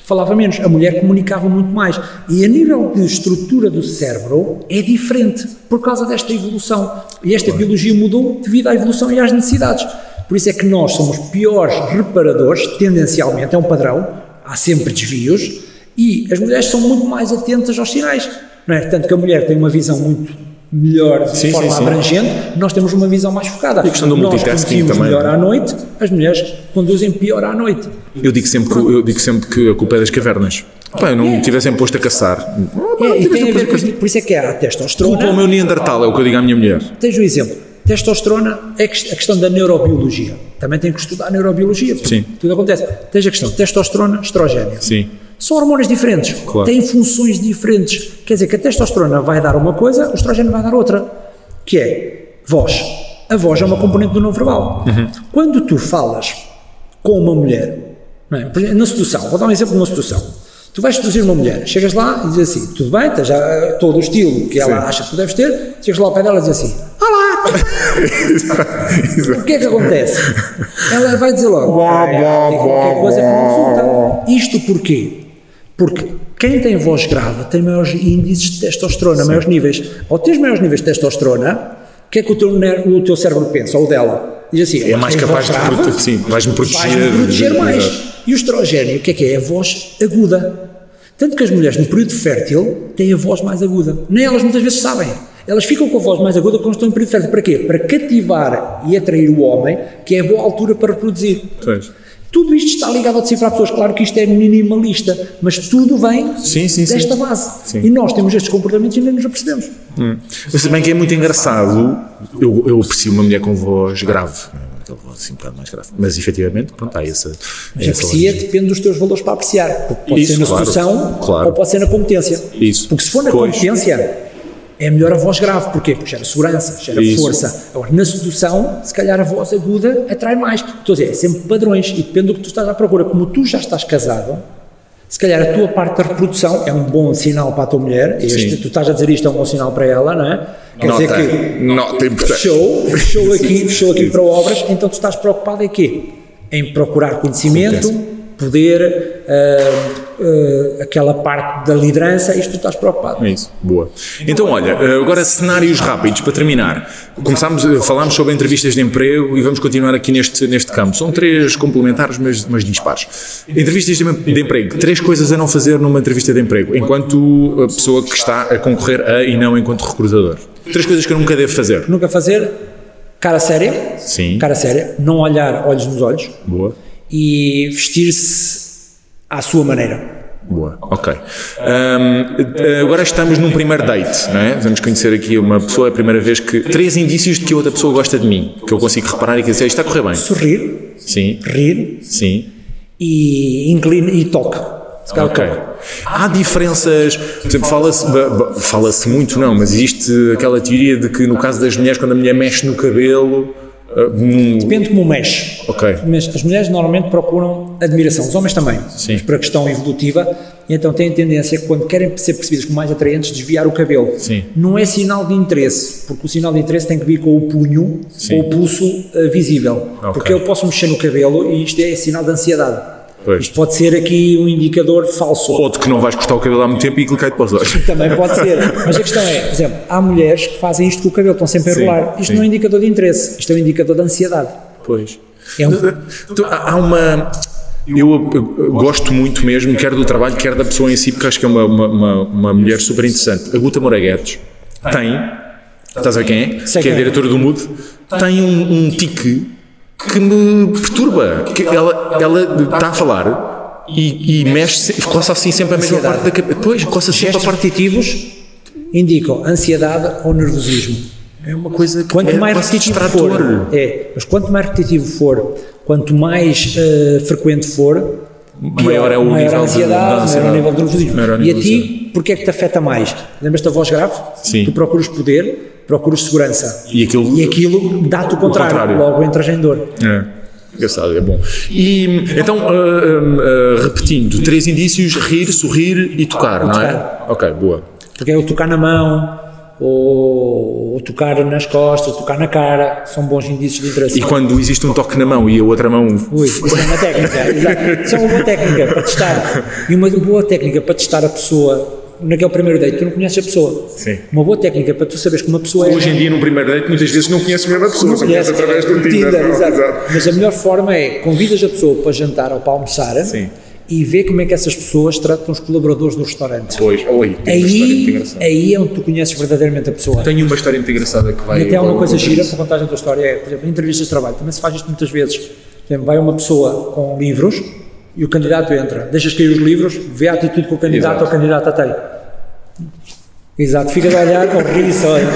falava menos. A mulher comunicava muito mais. E a nível de estrutura do cérebro é diferente por causa desta evolução. E esta biologia mudou devido à evolução e às necessidades. Por isso é que nós somos piores reparadores, tendencialmente, é um padrão, há sempre desvios, e as mulheres são muito mais atentas aos sinais. Não é? Tanto que a mulher tem uma visão muito melhor de Sim, forma sim, sim. abrangente, nós temos uma visão mais focada. E a questão do nós multitasking também, melhor é? à noite, as mulheres conduzem pior à noite. Eu digo sempre que, eu digo sempre que a culpa é das cavernas. Pá, eu não me tivessem posto a caçar. É, e tem a ver com por isso é que há a Culpa ao testosterona. meu Neandertal, é o que eu digo à minha mulher. Tens o exemplo. Testosterona é a questão da neurobiologia. Também tem que estudar a neurobiologia. porque Sim. Tudo acontece. Tens a questão testosterona, estrogênio. Sim. São hormonas diferentes, Claro. têm funções diferentes. Quer dizer que a testosterona vai dar uma coisa, o estrogênio vai dar outra, que é voz. A voz é uma componente do não verbal. Uhum. Quando tu falas com uma mulher, não é? Exemplo, na sedução, vou dar um exemplo de uma sedução. Tu vais seduzir uma mulher, chegas lá e dizes assim, tudo bem, tens já todo o estilo que ela Sim. acha que tu deves ter, chegas lá ao pé dela e dizes assim, olá! O que é que acontece? Ela vai dizer logo, "Ai, ai, diga qualquer coisa que. Isto porquê? Porque quem tem voz grave tem maiores índices de testosterona, maiores níveis. Ao teres maiores níveis de testosterona, o que é que o teu, o teu cérebro pensa? Ou dela? Diz assim, É mais "Tens capaz de grave, prote- sim, vais-me proteger. vais-me proteger mais. Exato. E o estrogênio, o que é que é? É a voz aguda. Tanto que as mulheres no período fértil têm a voz mais aguda. Nem elas muitas vezes sabem. Elas ficam com a voz mais aguda quando estão em período fértil. Para quê? Para cativar e atrair o homem, que é a boa altura para reproduzir. Pois. Tudo isto está ligado ao decifrar pessoas. Claro que isto é minimalista, mas tudo vem Sim, sim, sim. desta base. Sim. E nós temos estes comportamentos e nem nos apercebemos. Mas se bem que é muito engraçado, eu, eu aprecio uma mulher com voz grave. Aquela voz assim um bocado mais grave. Mas efetivamente, pronto, há essa. Mas aprecia depende dos teus valores para apreciar. Porque pode Isso, ser na claro, sedução claro. ou pode ser na competência. Isso. Porque se for na Pois. competência, é melhor a voz grave. Porquê? Porque gera segurança, gera Isso. força. Agora, na sedução, se calhar a voz aguda atrai mais. Estou a dizer, é sempre padrões e depende do que tu estás à procura. Como tu já estás casado, se calhar a tua parte da reprodução é um bom sinal para a tua mulher. Este, tu estás a dizer isto é um bom sinal para ela, não é? Quer Nota, dizer que nota importante. fechou, fechou aqui, fechou aqui para obras, então tu estás preocupado em quê? Em procurar conhecimento, poder, ah, ah, aquela parte da liderança, isto tu estás preocupado. É isso, boa. Então, olha, eh, agora cenários rápidos para terminar. Começámos, eh, falámos sobre entrevistas de emprego e vamos continuar aqui neste, neste campo. São três complementares, mas, mas dispares. Entrevistas de, de emprego. Três coisas a não fazer numa entrevista de emprego, enquanto a pessoa que está a concorrer a e não enquanto recrutador. Três coisas que eu nunca devo fazer. Nunca fazer cara séria, Sim. cara séria, não olhar olhos nos olhos Boa. e vestir-se à sua maneira. Boa, ok. Ahm, eh, agora estamos num primeiro date, não é? Vamos conhecer aqui uma pessoa, é a primeira vez que. Três indícios de que a outra pessoa gosta de mim, que eu consigo reparar e que dizer, "Isto está a correr bem. Sorrir, Sim, rir sim. e inclina e calhar Ok. Há diferenças, por exemplo, fala-se fala-se muito, não, mas existe aquela teoria de que no caso das mulheres, quando a mulher mexe no cabelo. Ah, num- Depende como mexe. Ok. Mas as mulheres normalmente procuram admiração, os homens também, Sim. mas por a questão evolutiva, então têm tendência, quando querem ser percebidas como mais atraentes, desviar o cabelo. Sim. Não é sinal de interesse, porque o sinal de interesse tem que vir com o punho Sim. ou o pulso eh, visível. Ok. Porque eu posso mexer no cabelo e isto é sinal de ansiedade. Pois. Isto pode ser aqui um indicador falso. Ou de que não vais cortar o cabelo há muito tempo e aquilo cai-te para os olhos. Também pode ser. Mas a questão é, por exemplo, há mulheres que fazem isto com o cabelo, estão sempre a enrolar. Isto sim. não é um indicador de interesse, isto é um indicador de ansiedade. Pois. É um, há uma. Eu, eu- gosto muito mesmo, quer do trabalho, quer da pessoa em si, porque acho que é uma, uma, uma, mulher super interessante. A Guta Moura Guedes tem, estás a ver quem é? Sei que é a é. diretora do MUD, tem um, um tique que me perturba. Que ela, ela está a falar e, e mexe, coça assim sempre a mesma Ansiedade. parte da cabeça. Pois, coça sempre a parte. repetitivos indicam ansiedade ou nervosismo. É uma coisa que Quanto é mais repetitivo for, é, mas quanto mais repetitivo for, quanto mais eh, frequente for, Maior é o maior nível ansiedade, da maior ansiedade. é o nível de nervosismo. O E a ti, porquê é que te afeta mais? Lembras-te da voz grave? Sim. Tu procuras poder, procuras segurança. E aquilo- e aquilo dá-te o contrário, contrário. logo entras em dor. É. Engraçado, é bom. E então, ah, ah, repetindo, três indícios: rir, sorrir e tocar, não é? tocar. Ok, boa. Porque é o tocar na mão, ou, ou tocar nas costas, tocar na cara, são bons indícios de interesse. E quando existe um toque na mão e a outra mão. Ui, isso é uma técnica, exato. Isso é uma boa técnica para testar. E uma boa técnica para testar a pessoa naquele primeiro date, tu não conheces a pessoa. Sim. Uma boa técnica para tu saberes que uma pessoa é. Hoje em dia, num primeiro date, muitas vezes não conheces mesmo a pessoa, só conheces através do Tinder. Tinder, não, exato. exato. Mas a melhor forma é convidas a pessoa para jantar ou para almoçar Sim. E vê como é que essas pessoas tratam os colaboradores do restaurante. Pois, oi, Aí, engraçada. aí é onde tu conheces verdadeiramente a pessoa. Tenho uma história muito engraçada que vai. E até há uma coisa gira para contar a tua história, é, por exemplo, em entrevistas de trabalho, também se faz isto muitas vezes. Por exemplo, vai uma pessoa com livros e o candidato entra, deixas cair os livros, vê a atitude que o candidato Exato. ou a candidata tem. Exato, ficas a olhar com riso, olha,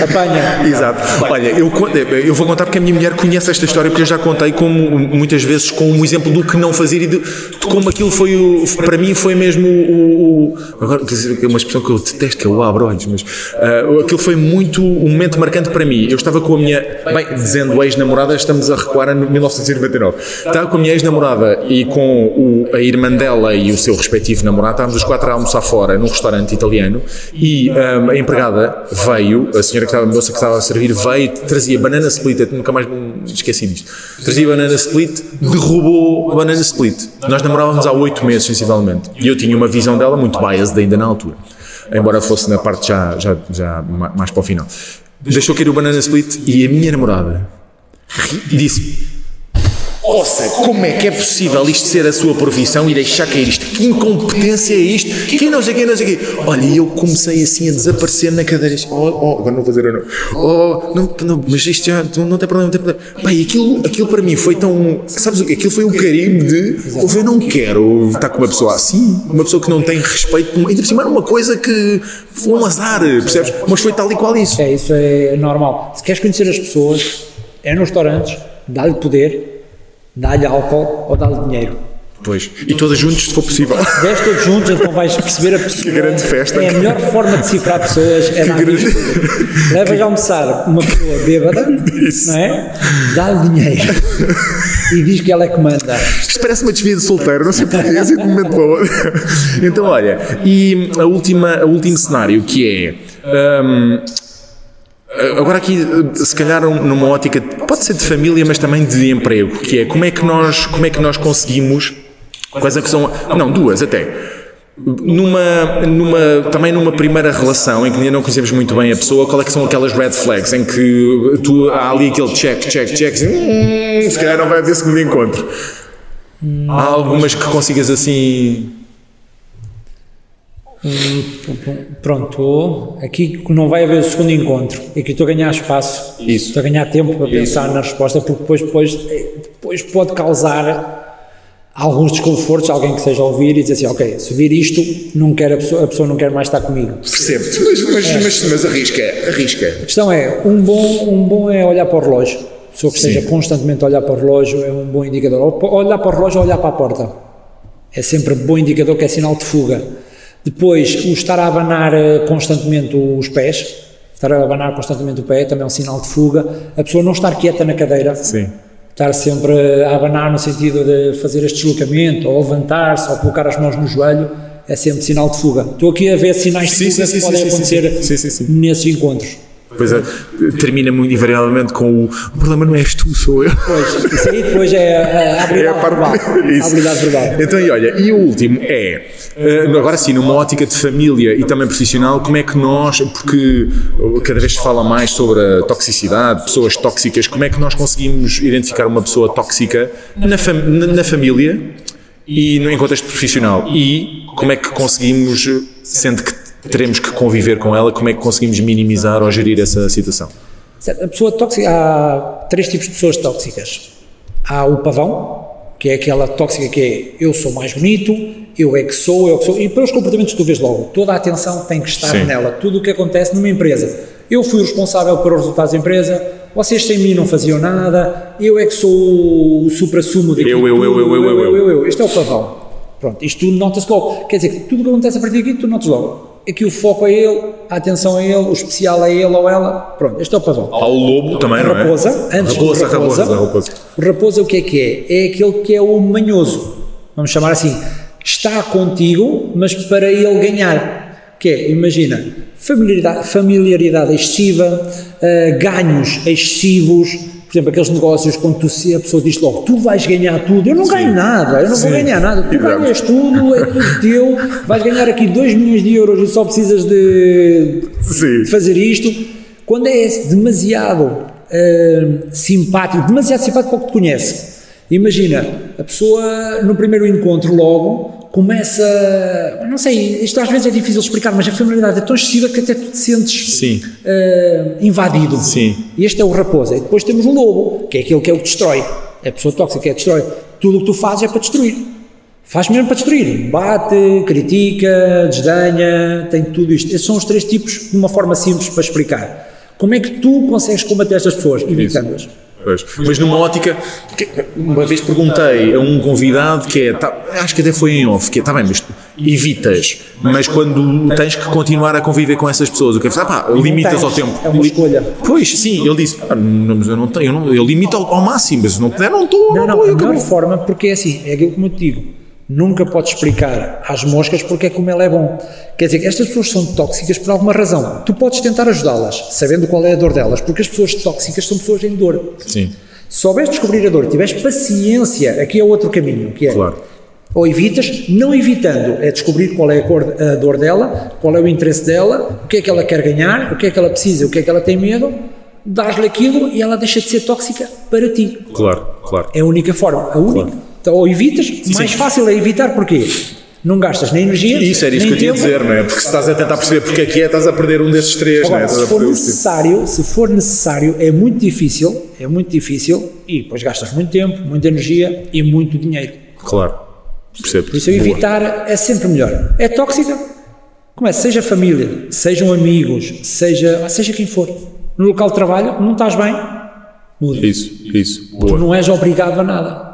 apanha. Exato. Olha, eu, con- eu vou contar porque a minha mulher conhece esta história, porque eu já contei como, muitas vezes com um exemplo do que não fazer e de, de como aquilo foi, o, para mim foi mesmo o, o- agora é uma expressão que eu detesto, que o abro olhos, mas ah, aquilo foi muito um momento marcante para mim. Eu estava com a minha, bem, dizendo ex-namorada, estamos a recuar a 1999. Estava com a minha ex-namorada e com o- a irmã dela e o seu respectivo namorado, estávamos os quatro a almoçar fora num restaurante italiano e ah, a empregada veio, a senhora que estava, a moça que estava a servir veio e trazia banana split, eu nunca mais me esqueci disto. Trazia banana split, derrubou a banana split. Nós namorávamos há oito meses, sensivelmente. E eu tinha uma visão dela muito biased ainda na altura. Embora fosse na parte já, já, já ma- mais para o final. Deixou cair o banana split e a minha namorada disse Ouça, como é que é possível isto ser a sua profissão e deixar cair isto? Que incompetência é isto? Que não sei o que, não sei o quê. Olha, eu comecei assim a desaparecer na cadeira. Oh, oh, agora não vou fazer não. Oh, não, não, mas isto já não, tem problema, não tem problema. Pai, aquilo, aquilo para mim foi tão. Sabes o que? Aquilo foi o carimbo de. "Ouve, Eu não quero estar com uma pessoa assim, uma pessoa que não tem respeito. Ainda por cima era uma coisa que foi um azar, percebes? Mas foi tal e qual isso. É, isso é normal. Se queres conhecer as pessoas, é nos restaurantes, dá-lhe poder, dá-lhe álcool ou dá-lhe dinheiro. Pois. E todas juntos, se for possível. Se vês todos juntos, então vais perceber a pessoa. Que grande festa. É a melhor forma de decifrar pessoas é dar grande-. Levas a almoçar uma pessoa bêbada, Isso. não é? Dá-lhe dinheiro e diz que ela é que manda. Isto parece uma desvia de solteiro, não sei porquê, assim de um momento para o outro. Então, olha, e a última, o último cenário que é. hum, Agora aqui, se calhar numa ótica, pode ser de família, mas também de emprego, que é como é que nós, como é que nós conseguimos, quais é que são, não, duas até, numa, numa, também numa primeira relação em que ainda não conhecemos muito bem a pessoa, qual é que são aquelas red flags em que tu, há ali aquele check, check, check, hum, se calhar não vai haver segundo encontro. Há algumas que consigas assim. Pronto, aqui não vai haver o segundo encontro. Aqui estou a ganhar espaço, Isso. estou a ganhar tempo para pensar na resposta, porque depois, depois, depois pode causar alguns desconfortos alguém que esteja a ouvir e dizer assim, ok, se vir isto, não quero a, pessoa, a pessoa não quer mais estar comigo. Percebo-te, mas, mas, mas, mas arrisca, arrisca. A questão é, um bom, um bom é olhar para o relógio. A pessoa que esteja constantemente a olhar para o relógio é um bom indicador. Olhar para o relógio ou olhar para a porta. É sempre um bom indicador que é sinal de fuga. Depois, o estar a abanar eh, constantemente os pés, estar a abanar constantemente o pé também é um sinal de fuga. A pessoa não estar quieta na cadeira, Sim. estar sempre a abanar no sentido de fazer este deslocamento, ou levantar-se, ou colocar as mãos no joelho, é sempre sinal de fuga. Estou aqui a ver sinais de Sim, fuga sim, que sim, podem acontecer nesses encontros. Pois é, termina muito invariavelmente com o, o problema não és tu, sou eu. Pois, isso aí depois é a, a habilidade É a verbal. A habilidade verbal. Então, e olha, e o último é, eh, agora sim, numa ótica de família e também profissional, como é que nós, porque cada vez se fala mais sobre a toxicidade, pessoas tóxicas, como é que nós conseguimos identificar uma pessoa tóxica na, fam- na, na família e no, em contexto profissional? E como é que conseguimos, sendo que teremos que conviver com ela, como é que conseguimos minimizar ou gerir essa situação? A pessoa tóxica, há três tipos de pessoas tóxicas. Há o pavão, que é aquela tóxica que é eu sou mais bonito, eu é que sou, eu é que sou, e pelos comportamentos tu vês logo, toda a atenção tem que estar Sim. nela, tudo o que acontece numa empresa. Eu fui o responsável pelos resultados da empresa, vocês sem mim não faziam nada, eu é que sou o supra-sumo daquilo Eu, eu, eu, eu, eu, eu, eu. eu, eu. Este é o pavão. Pronto, isto nota-se logo. Quer dizer, tudo o que acontece a partir daqui, tu notas logo. Aqui o foco é ele, a atenção é ele, o especial é ele ou ela. Pronto, este é o pavão. Ao lobo também, não é? Raposa, antes raposa, do raposa, raposa, raposa. o raposa o que é que é? É aquele que é o manhoso, vamos chamar assim, está contigo, mas para ele ganhar. que é, imagina, familiaridade, familiaridade excessiva, uh, ganhos excessivos, por exemplo, aqueles negócios quando tu, a pessoa diz logo, tu vais ganhar tudo, eu não ganho nada, eu não Sim. vou ganhar nada, tu Exato. ganhas tudo, é tudo teu, vais ganhar aqui 2 milhões de euros e só precisas de, de fazer isto. Quando é demasiado uh, simpático, demasiado simpático para o que te conhece, imagina, a pessoa no primeiro encontro logo começa. Não sei, isto às vezes é difícil explicar, mas a familiaridade é tão excessiva que até tu te sentes Sim. Uh, invadido. Sim. E este é o raposa. E depois temos o lobo, que é aquele que é o que destrói. É a pessoa tóxica que é destrói. Tudo o que tu fazes é para destruir. Faz mesmo para destruir. Bate, critica, desdenha, tem tudo isto. Esses são os três tipos de uma forma simples para explicar. Como é que tu consegues combater estas pessoas? Evitando-as. Pois. Mas numa ótica, uma vez perguntei a um convidado que é, tá, acho que até foi em off, que é, tá bem, mas evitas, mas quando tens que continuar a conviver com essas pessoas, o que é, ah, pá, limitas ao tempo. É uma escolha. Pois, sim, ele disse, ah, não, eu não tenho, eu, não, eu limito ao, ao, máximo, mas se não puder, não estou. Não, não, não, a melhor forma, porque é assim, é aquilo que eu te digo, nunca podes explicar às moscas porque é como ele é bom. Quer dizer, estas pessoas são tóxicas por alguma razão. Tu podes tentar ajudá-las, sabendo qual é a dor delas, porque as pessoas tóxicas são pessoas em dor. Sim. Se souberes descobrir a dor, tiveres paciência, aqui é outro caminho, que é claro. ou evitas, não evitando, é descobrir qual é a, cor, a dor dela, qual é o interesse dela, o que é que ela quer ganhar, o que é que ela precisa, o que é que ela tem medo, dás-lhe aquilo e ela deixa de ser tóxica para ti. Claro, claro. É a única forma, a única. Claro. Então, ou evitas, mais Sim. fácil é evitar, porquê? Não gastas nem energia. Isso era isso que eu tinha dizer, não é? Porque se estás a tentar perceber porque é que é, estás a perder um desses três, Agora, não é? Se for necessário, se for necessário, é muito difícil, é muito difícil e depois gastas muito tempo, muita energia e muito dinheiro. Claro, percebo. Por isso evitar é sempre melhor. É tóxica? Começa, seja família, sejam amigos, seja, seja quem for. No local de trabalho, não estás bem, muda. Isso, isso. Boa. Tu não és obrigado a nada.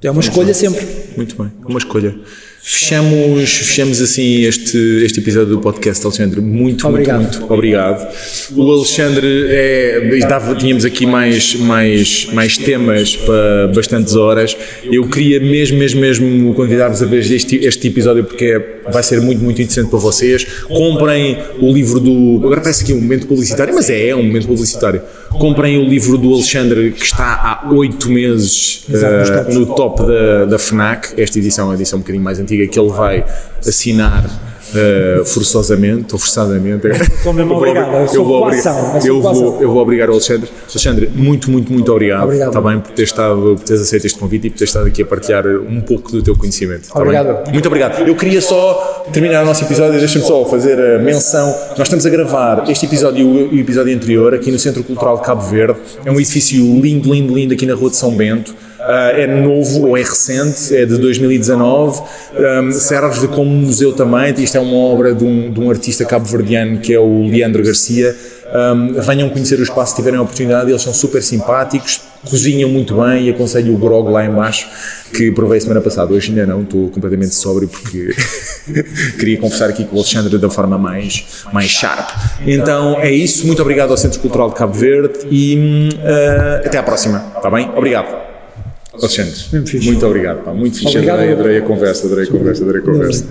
É uma escolha sempre. Muito bem, uma escolha. Fechamos, fechamos assim este, este episódio do podcast, Alexandre. Muito, obrigado. muito, muito obrigado. O Alexandre é. Dava, tínhamos aqui mais, mais, mais temas para bastantes horas. Eu queria mesmo, mesmo, mesmo convidar-vos a ver este, este episódio porque é, vai ser muito, muito interessante para vocês. Comprem o livro do. Agora parece aqui um momento publicitário, mas é, é um momento publicitário. Comprem o livro do Alexandre que está há oito meses uh, no top da, da FNAC. Esta edição é uma edição um bocadinho mais antiga que ele vai assinar uh, forçosamente ou forçadamente. Mesmo obrigado, eu vou, obrigar, eu, vou, eu vou obrigar o Alexandre. Alexandre, muito, muito, muito obrigado, obrigado. Está bem por ter estado, por teres aceito este convite e por ter estado aqui a partilhar um pouco do teu conhecimento. obrigado. Bem? Muito obrigado. Eu queria só terminar o nosso episódio, deixa-me só fazer a menção. Nós estamos a gravar este episódio e o episódio anterior aqui no Centro Cultural de Cabo Verde. É um edifício lindo, lindo, lindo aqui na Rua de São Bento. Uh, é novo ou é recente, é de 2019, um, serve como museu também. Isto é uma obra de um, de um artista cabo-verdiano que é o Leandro Garcia. Um, venham conhecer o espaço se tiverem a oportunidade, eles são super simpáticos, cozinham muito bem e aconselho o Grog lá embaixo que provei semana passada, hoje ainda não, estou completamente sóbrio porque queria conversar aqui com o Alexandre da forma mais, mais sharp. Então é isso, muito obrigado ao Centro Cultural de Cabo Verde e uh, até à próxima, está bem? Obrigado. Alexandre, muito obrigado, pá, muito fixe, adorei, adorei a conversa, adorei a conversa, adorei a conversa.